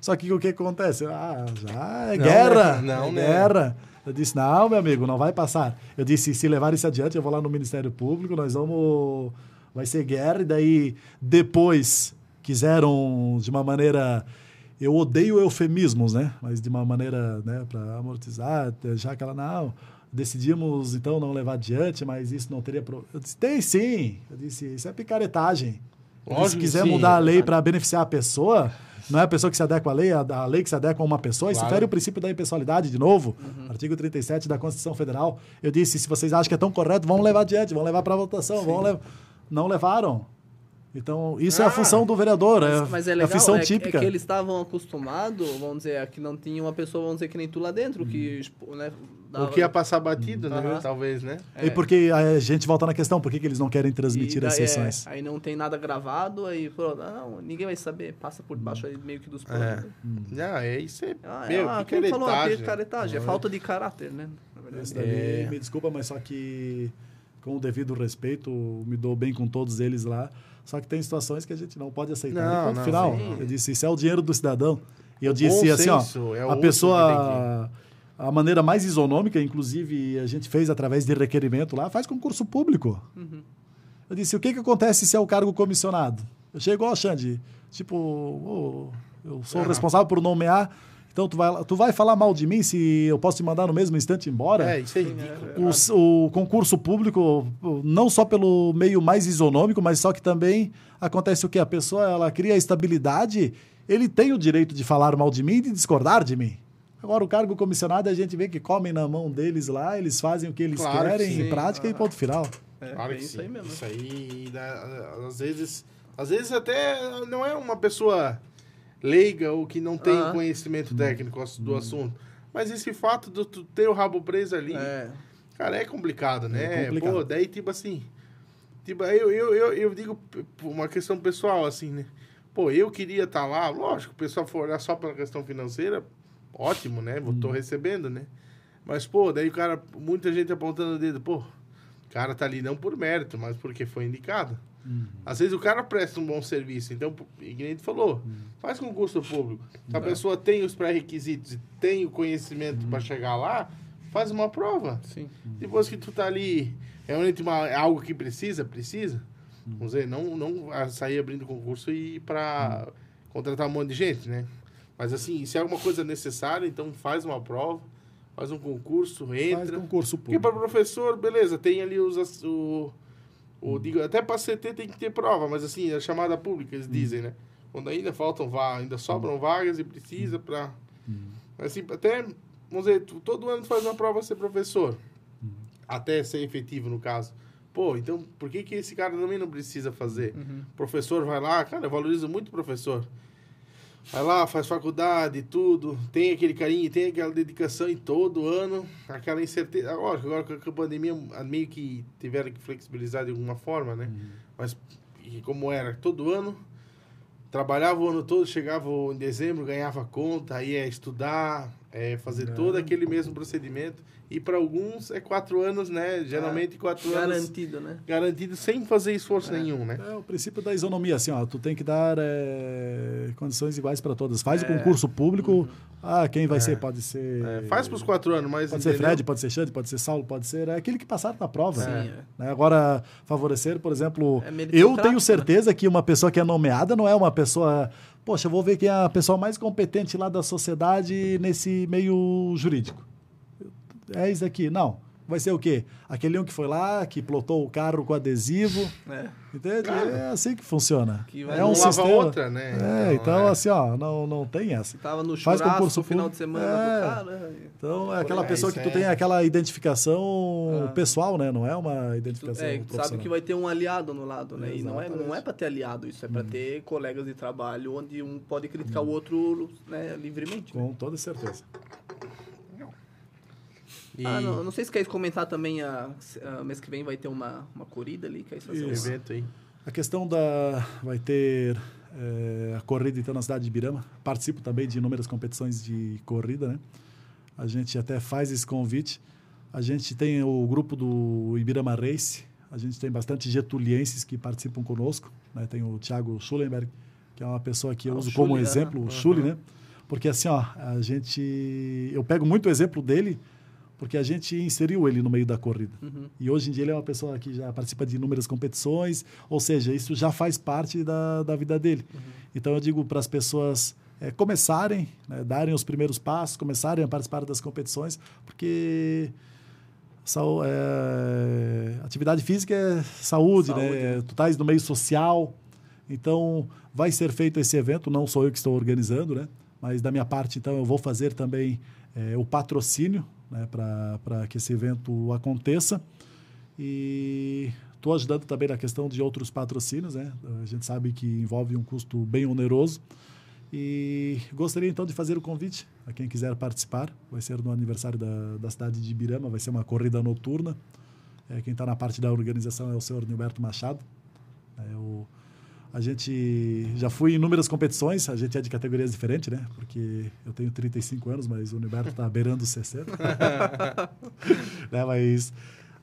Só que o que acontece? Ah, já é Não, guerra. né? Não, é né? guerra. Eu disse, não, meu amigo, não vai passar. Eu disse, se levar isso adiante, eu vou lá no Ministério Público, nós vamos... Vai ser guerra, e daí depois quiseram, de uma maneira eu odeio eufemismos, né? Mas de uma maneira, né, para amortizar, já aquela não, decidimos então não levar adiante, mas isso não teria pro... Eu disse, tem sim. Eu disse, isso é picaretagem. Lógico, se quiser sim, mudar a lei para beneficiar a pessoa, não é a pessoa que se adequa à lei, é a lei que se adequa a uma pessoa. Claro. Isso fere o princípio da impessoalidade, de novo. Uhum. Artigo 37 da Constituição Federal. Eu disse, se vocês acham que é tão correto, vamos levar adiante, vamos levar para votação. Vamos levar... Não levaram. Então, isso ah, é a ah. função do vereador, mas, é, mas é, legal, a função é, típica. É que eles estavam acostumados, vamos dizer, que não tinha uma pessoa, vamos dizer, que nem tu lá dentro, que uhum. né, dava... O que ia passar batido, né? Uhum. Talvez, né? É. E porque a gente volta na questão, por que, que eles não querem transmitir daí, as sessões? É, aí não tem nada gravado, aí pô, não, ninguém vai saber, passa por baixo aí meio que dos panos. É. Hum. Não, é isso é, ah, é meu, ah, quem falou aqui, caretagem, é falta de caráter, né? É. Me desculpa, mas só que com o devido respeito, me dou bem com todos eles lá. Só que tem situações que a gente não pode aceitar. Não, no ponto final, sim. eu disse, isso é o dinheiro do cidadão. E eu o disse assim, ó, é a pessoa a maneira mais isonômica, inclusive a gente fez através de requerimento lá, faz concurso público. Uhum. Eu disse, o que, que acontece se é o cargo comissionado? Eu chego, ó, Xande, tipo, oh, eu sou uhum. responsável por nomear, então tu vai, tu vai falar mal de mim se eu posso te mandar no mesmo instante embora? É, isso aí. O, o concurso público, não só pelo meio mais isonômico, mas só que também acontece o que? A pessoa, ela cria estabilidade, ele tem o direito de falar mal de mim e de discordar de mim. Agora, o cargo comissionado, a gente vê que comem na mão deles lá, eles fazem o que eles claro querem que em prática ah. e ponto final. É, claro é que isso sim. aí mesmo. Isso aí, às vezes, às vezes até não é uma pessoa leiga ou que não tem ah. conhecimento técnico do hum. assunto. Mas esse fato de tu ter o rabo preso ali, é. cara, é complicado, né? É complicado. Pô, daí, tipo assim, tipo, eu, eu, eu, eu digo uma questão pessoal, assim, né? Pô, eu queria estar tá lá, lógico, o pessoal for olhar só pela questão financeira, ótimo, né? Hum. Tô recebendo, né? Mas, pô, daí o cara, muita gente apontando o dedo, pô, o cara tá ali não por mérito, mas porque foi indicado. Hum. Às vezes o cara presta um bom serviço, então, e nem falou, hum. faz concurso público. Se a pessoa tem os pré-requisitos e tem o conhecimento para chegar lá, faz uma prova. Sim. Depois que tu tá ali, é realmente uma, é algo que precisa, precisa. Vamos dizer, não, não sair abrindo concurso e para contratar um monte de gente, né? Mas assim, se é alguma coisa necessária, então faz uma prova, faz um concurso, entra. Faz concurso público. Porque para professor, beleza, tem ali os. O, o, hum. digo, até para CT tem que ter prova, mas assim, a chamada pública, eles hum. dizem, né? Quando ainda faltam vagas, ainda sobram hum. vagas e precisa para. Assim, até, vamos dizer, todo ano tu faz uma prova ser professor. Até ser efetivo, no caso. Pô, então por que, que esse cara também não precisa fazer? Uhum. Professor vai lá, cara, eu valorizo muito o professor. Vai lá, faz faculdade, tudo, tem aquele carinho, tem aquela dedicação em todo ano, aquela incerteza. Lógico, agora com a pandemia meio que tiveram que flexibilizar de alguma forma, né? Uhum. Mas como era todo ano, trabalhava o ano todo, chegava em dezembro, ganhava conta, aí é estudar, é fazer todo aquele mesmo procedimento. E para alguns é quatro anos, né? Geralmente é, quatro garantido, anos. Garantido, né? Garantido, sem fazer esforço é, nenhum, né? É o princípio da isonomia, assim, ó. Tu tem que dar é, condições iguais para todas. Faz o é. concurso público. Uhum. Ah, quem vai é. ser? Pode ser. É, faz para os quatro anos, mas. Pode entendeu? ser Fred, pode ser Xande, pode ser Saulo, pode ser. É aquele que passaram na prova. Sim, né? Agora, favorecer, por exemplo. eu tenho né? certeza né? que uma pessoa que é nomeada não é uma pessoa. Poxa, eu vou ver quem é a pessoa mais competente lá da sociedade nesse meio jurídico é isso aqui. Não. Vai ser o quê? Aquele um que foi lá, que plotou o carro com adesivo. É. Entende? É assim que funciona. Que é um sistema. outra, né? É, então, então é. assim, ó, não, não tem essa. Tava no Faz concurso no final de semana é. do cara. Então é aquela pessoa que tu tem aquela identificação ah. pessoal, né? Não é uma identificação é, tu sabe que vai ter um aliado no lado, né? E não é, não é para ter aliado, isso é para hum. ter colegas de trabalho onde um pode criticar hum. o outro né, livremente. Com né? toda certeza. E... Ah, não, não sei se quer comentar também, a, a mês que vem vai ter uma, uma corrida ali, quer fazer um evento aí. A questão da... vai ter é, a corrida então na cidade de Ibirama. Participo também de inúmeras competições de corrida, né? A gente até faz esse convite. A gente tem o grupo do Ibirama Race. A gente tem bastante getulienses que participam conosco. Né? Tem o Thiago Schulenberg, que é uma pessoa que eu ah, uso como exemplo, o Schulli, né? Porque assim, ó, a gente... Eu pego muito o exemplo dele porque a gente inseriu ele no meio da corrida. Uhum. E hoje em dia ele é uma pessoa que já participa de inúmeras competições, ou seja, isso já faz parte da, da vida dele. Uhum. Então eu digo para as pessoas é, começarem, né, darem os primeiros passos, começarem a participar das competições, porque é, atividade física é saúde, saúde. né? Tu estás no meio social, então vai ser feito esse evento, não sou eu que estou organizando, né? Mas da minha parte, então, eu vou fazer também é, o patrocínio né, para que esse evento aconteça. E estou ajudando também na questão de outros patrocínios, né? A gente sabe que envolve um custo bem oneroso. E gostaria então de fazer o convite a quem quiser participar. Vai ser no aniversário da, da cidade de Ibirama, vai ser uma corrida noturna. É, quem está na parte da organização é o senhor Nilberto Machado. É, o, a gente já fui em inúmeras competições, a gente é de categorias diferentes, né? Porque eu tenho 35 anos, mas o Nilberto está beirando os 60. né? Mas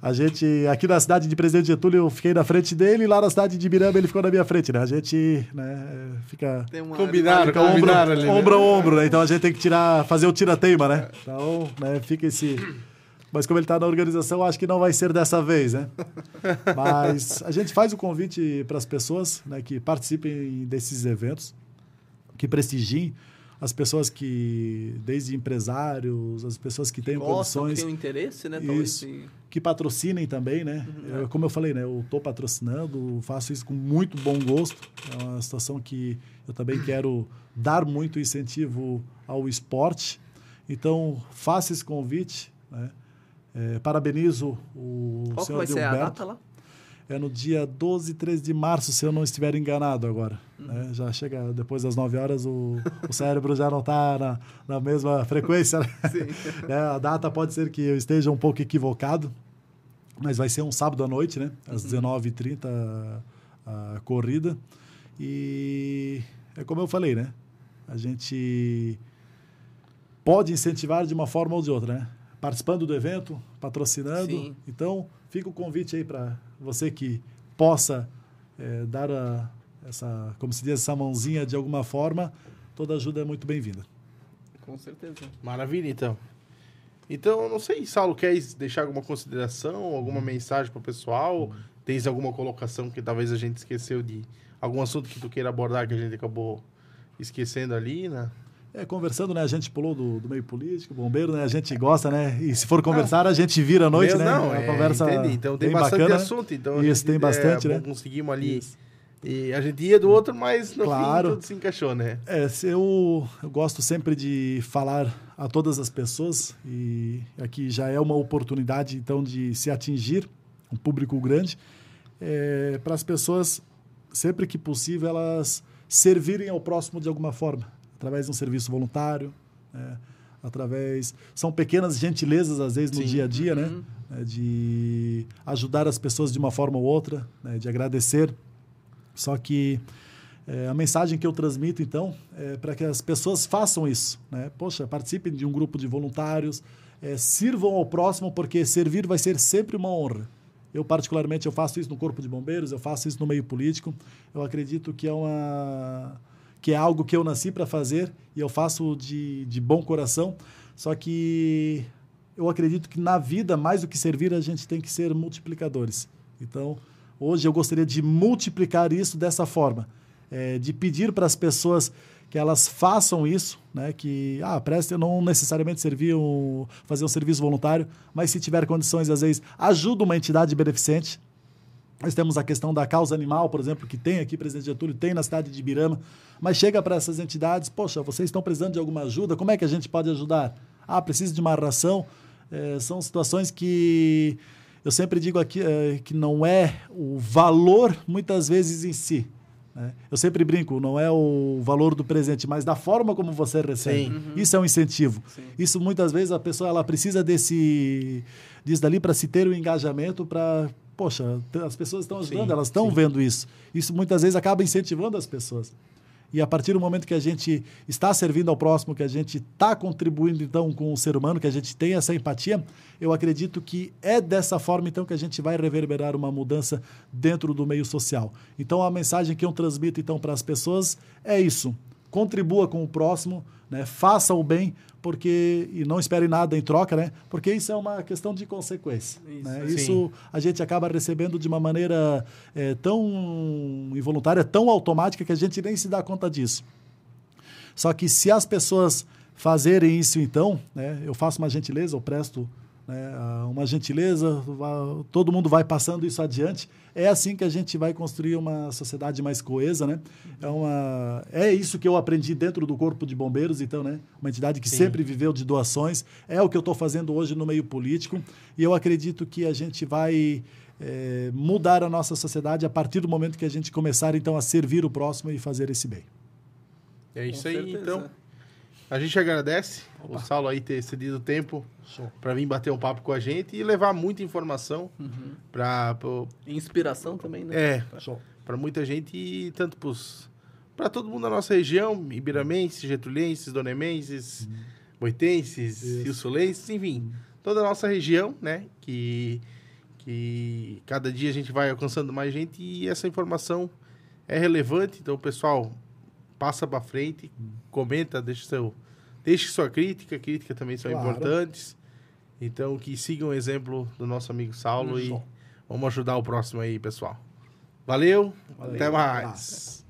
a gente, aqui na cidade de Presidente Getúlio, eu fiquei na frente dele, e lá na cidade de Birama ele ficou na minha frente, né? A gente, né, fica... Combinaram, fica ombro, ali, né? ombro a ombro, né? Então a gente tem que tirar, fazer o tira-teima, né? Então, né, fica esse... Mas como ele está na organização, acho que não vai ser dessa vez, né? Mas a gente faz o convite para as pessoas né, que participem desses eventos, que prestigiem as pessoas que, desde empresários, as pessoas que, que têm gostam, condições. Que têm interesse, né? Isso, que patrocinem também, né? Uhum, eu, como eu falei, né? Eu estou patrocinando, faço isso com muito bom gosto. É uma situação que eu também quero dar muito incentivo ao esporte. Então, faça esse convite, né? É, parabenizo o Qual senhor vai ser a data lá? é no dia 12 e 13 de março, se eu não estiver enganado agora. Uhum. Né? Já chega depois das 9 horas, o, o cérebro já não está na, na, mesma frequência. Né? é, a data pode ser que eu esteja um pouco equivocado, mas vai ser um sábado à noite, né? às uhum. 19h30 a, a corrida. E é como eu falei, né? A gente pode incentivar de uma forma ou de outra, né? Participando do evento, patrocinando. Sim. Então, fica o convite aí para você que possa é, dar a, essa, como se diz, essa mãozinha de alguma forma, toda ajuda é muito bem-vinda. Com certeza. Maravilha, então. Então, não sei, Saulo, quer deixar alguma consideração, alguma uhum. mensagem para o pessoal? Uhum. Tens alguma colocação que talvez a gente esqueceu de... Algum assunto que tu queira abordar que a gente acabou esquecendo ali, né? É, conversando, né? A gente pulou do, do meio político, bombeiro, né? A gente gosta, né? E se for conversar, a gente vira à noite, Mesmo né? Não, é, conversa entendi. Então tem bastante bacana, assunto. Então Isso, gente, tem bastante, é, né? Conseguimos ali. Isso. E a gente ia do outro, mas no claro. fim tudo se encaixou, né? É, eu, eu gosto sempre de falar a todas as pessoas e aqui já é uma oportunidade, então, de se atingir um público grande é, para as pessoas, sempre que possível, elas servirem ao próximo de alguma forma através de um serviço voluntário, né? através são pequenas gentilezas às vezes no Sim. dia a dia, né? uhum. né? De ajudar as pessoas de uma forma ou outra, né? de agradecer. Só que é, a mensagem que eu transmito então é para que as pessoas façam isso, né? Poxa, participem de um grupo de voluntários, é, sirvam ao próximo porque servir vai ser sempre uma honra. Eu particularmente eu faço isso no corpo de bombeiros, eu faço isso no meio político. Eu acredito que é uma que é algo que eu nasci para fazer e eu faço de, de bom coração. Só que eu acredito que na vida, mais do que servir, a gente tem que ser multiplicadores. Então, hoje eu gostaria de multiplicar isso dessa forma, é, de pedir para as pessoas que elas façam isso, né? Que ah, prestem não necessariamente servir um, fazer um serviço voluntário, mas se tiver condições, às vezes ajuda uma entidade beneficente, nós temos a questão da causa animal, por exemplo, que tem aqui, Presidente Getúlio, tem na cidade de Ibirama, mas chega para essas entidades, poxa, vocês estão precisando de alguma ajuda, como é que a gente pode ajudar? Ah, precisa de uma ração. É, são situações que eu sempre digo aqui é, que não é o valor, muitas vezes, em si. Né? Eu sempre brinco, não é o valor do presente, mas da forma como você recebe. Uhum. Isso é um incentivo. Sim. Isso, muitas vezes, a pessoa ela precisa desse, disso dali para se ter o um engajamento, para poxa, as pessoas estão ajudando, sim, elas estão vendo isso. Isso muitas vezes acaba incentivando as pessoas. E a partir do momento que a gente está servindo ao próximo, que a gente está contribuindo então com o ser humano, que a gente tem essa empatia, eu acredito que é dessa forma então que a gente vai reverberar uma mudança dentro do meio social. Então a mensagem que eu transmito então para as pessoas é isso: contribua com o próximo, né? faça o bem, porque e não espere nada em troca, né? Porque isso é uma questão de consequência. Isso, né? isso a gente acaba recebendo de uma maneira é, tão involuntária, tão automática que a gente nem se dá conta disso. Só que se as pessoas fazerem isso, então, né, eu faço uma gentileza, eu presto né, uma gentileza, todo mundo vai passando isso adiante. É assim que a gente vai construir uma sociedade mais coesa, né? É, uma, é isso que eu aprendi dentro do Corpo de Bombeiros, então, né? Uma entidade que Sim. sempre viveu de doações. É o que eu estou fazendo hoje no meio político. E eu acredito que a gente vai é, mudar a nossa sociedade a partir do momento que a gente começar, então, a servir o próximo e fazer esse bem. É isso Com aí, certeza. então. A gente agradece Opa. o Saulo aí ter cedido tempo para vir bater um papo com a gente e levar muita informação uhum. para inspiração também, né? É, para muita gente e tanto para todo mundo da nossa região, ibiramenses, getulenses, donemenses, uhum. boitenses, rio-sulenses, enfim, uhum. toda a nossa região, né, que que cada dia a gente vai alcançando mais gente e essa informação é relevante, então pessoal, passa para frente, comenta, deixa seu, deixe sua crítica, crítica também são claro. importantes. Então que sigam o exemplo do nosso amigo Saulo e vamos ajudar o próximo aí, pessoal. Valeu, Valeu até mais.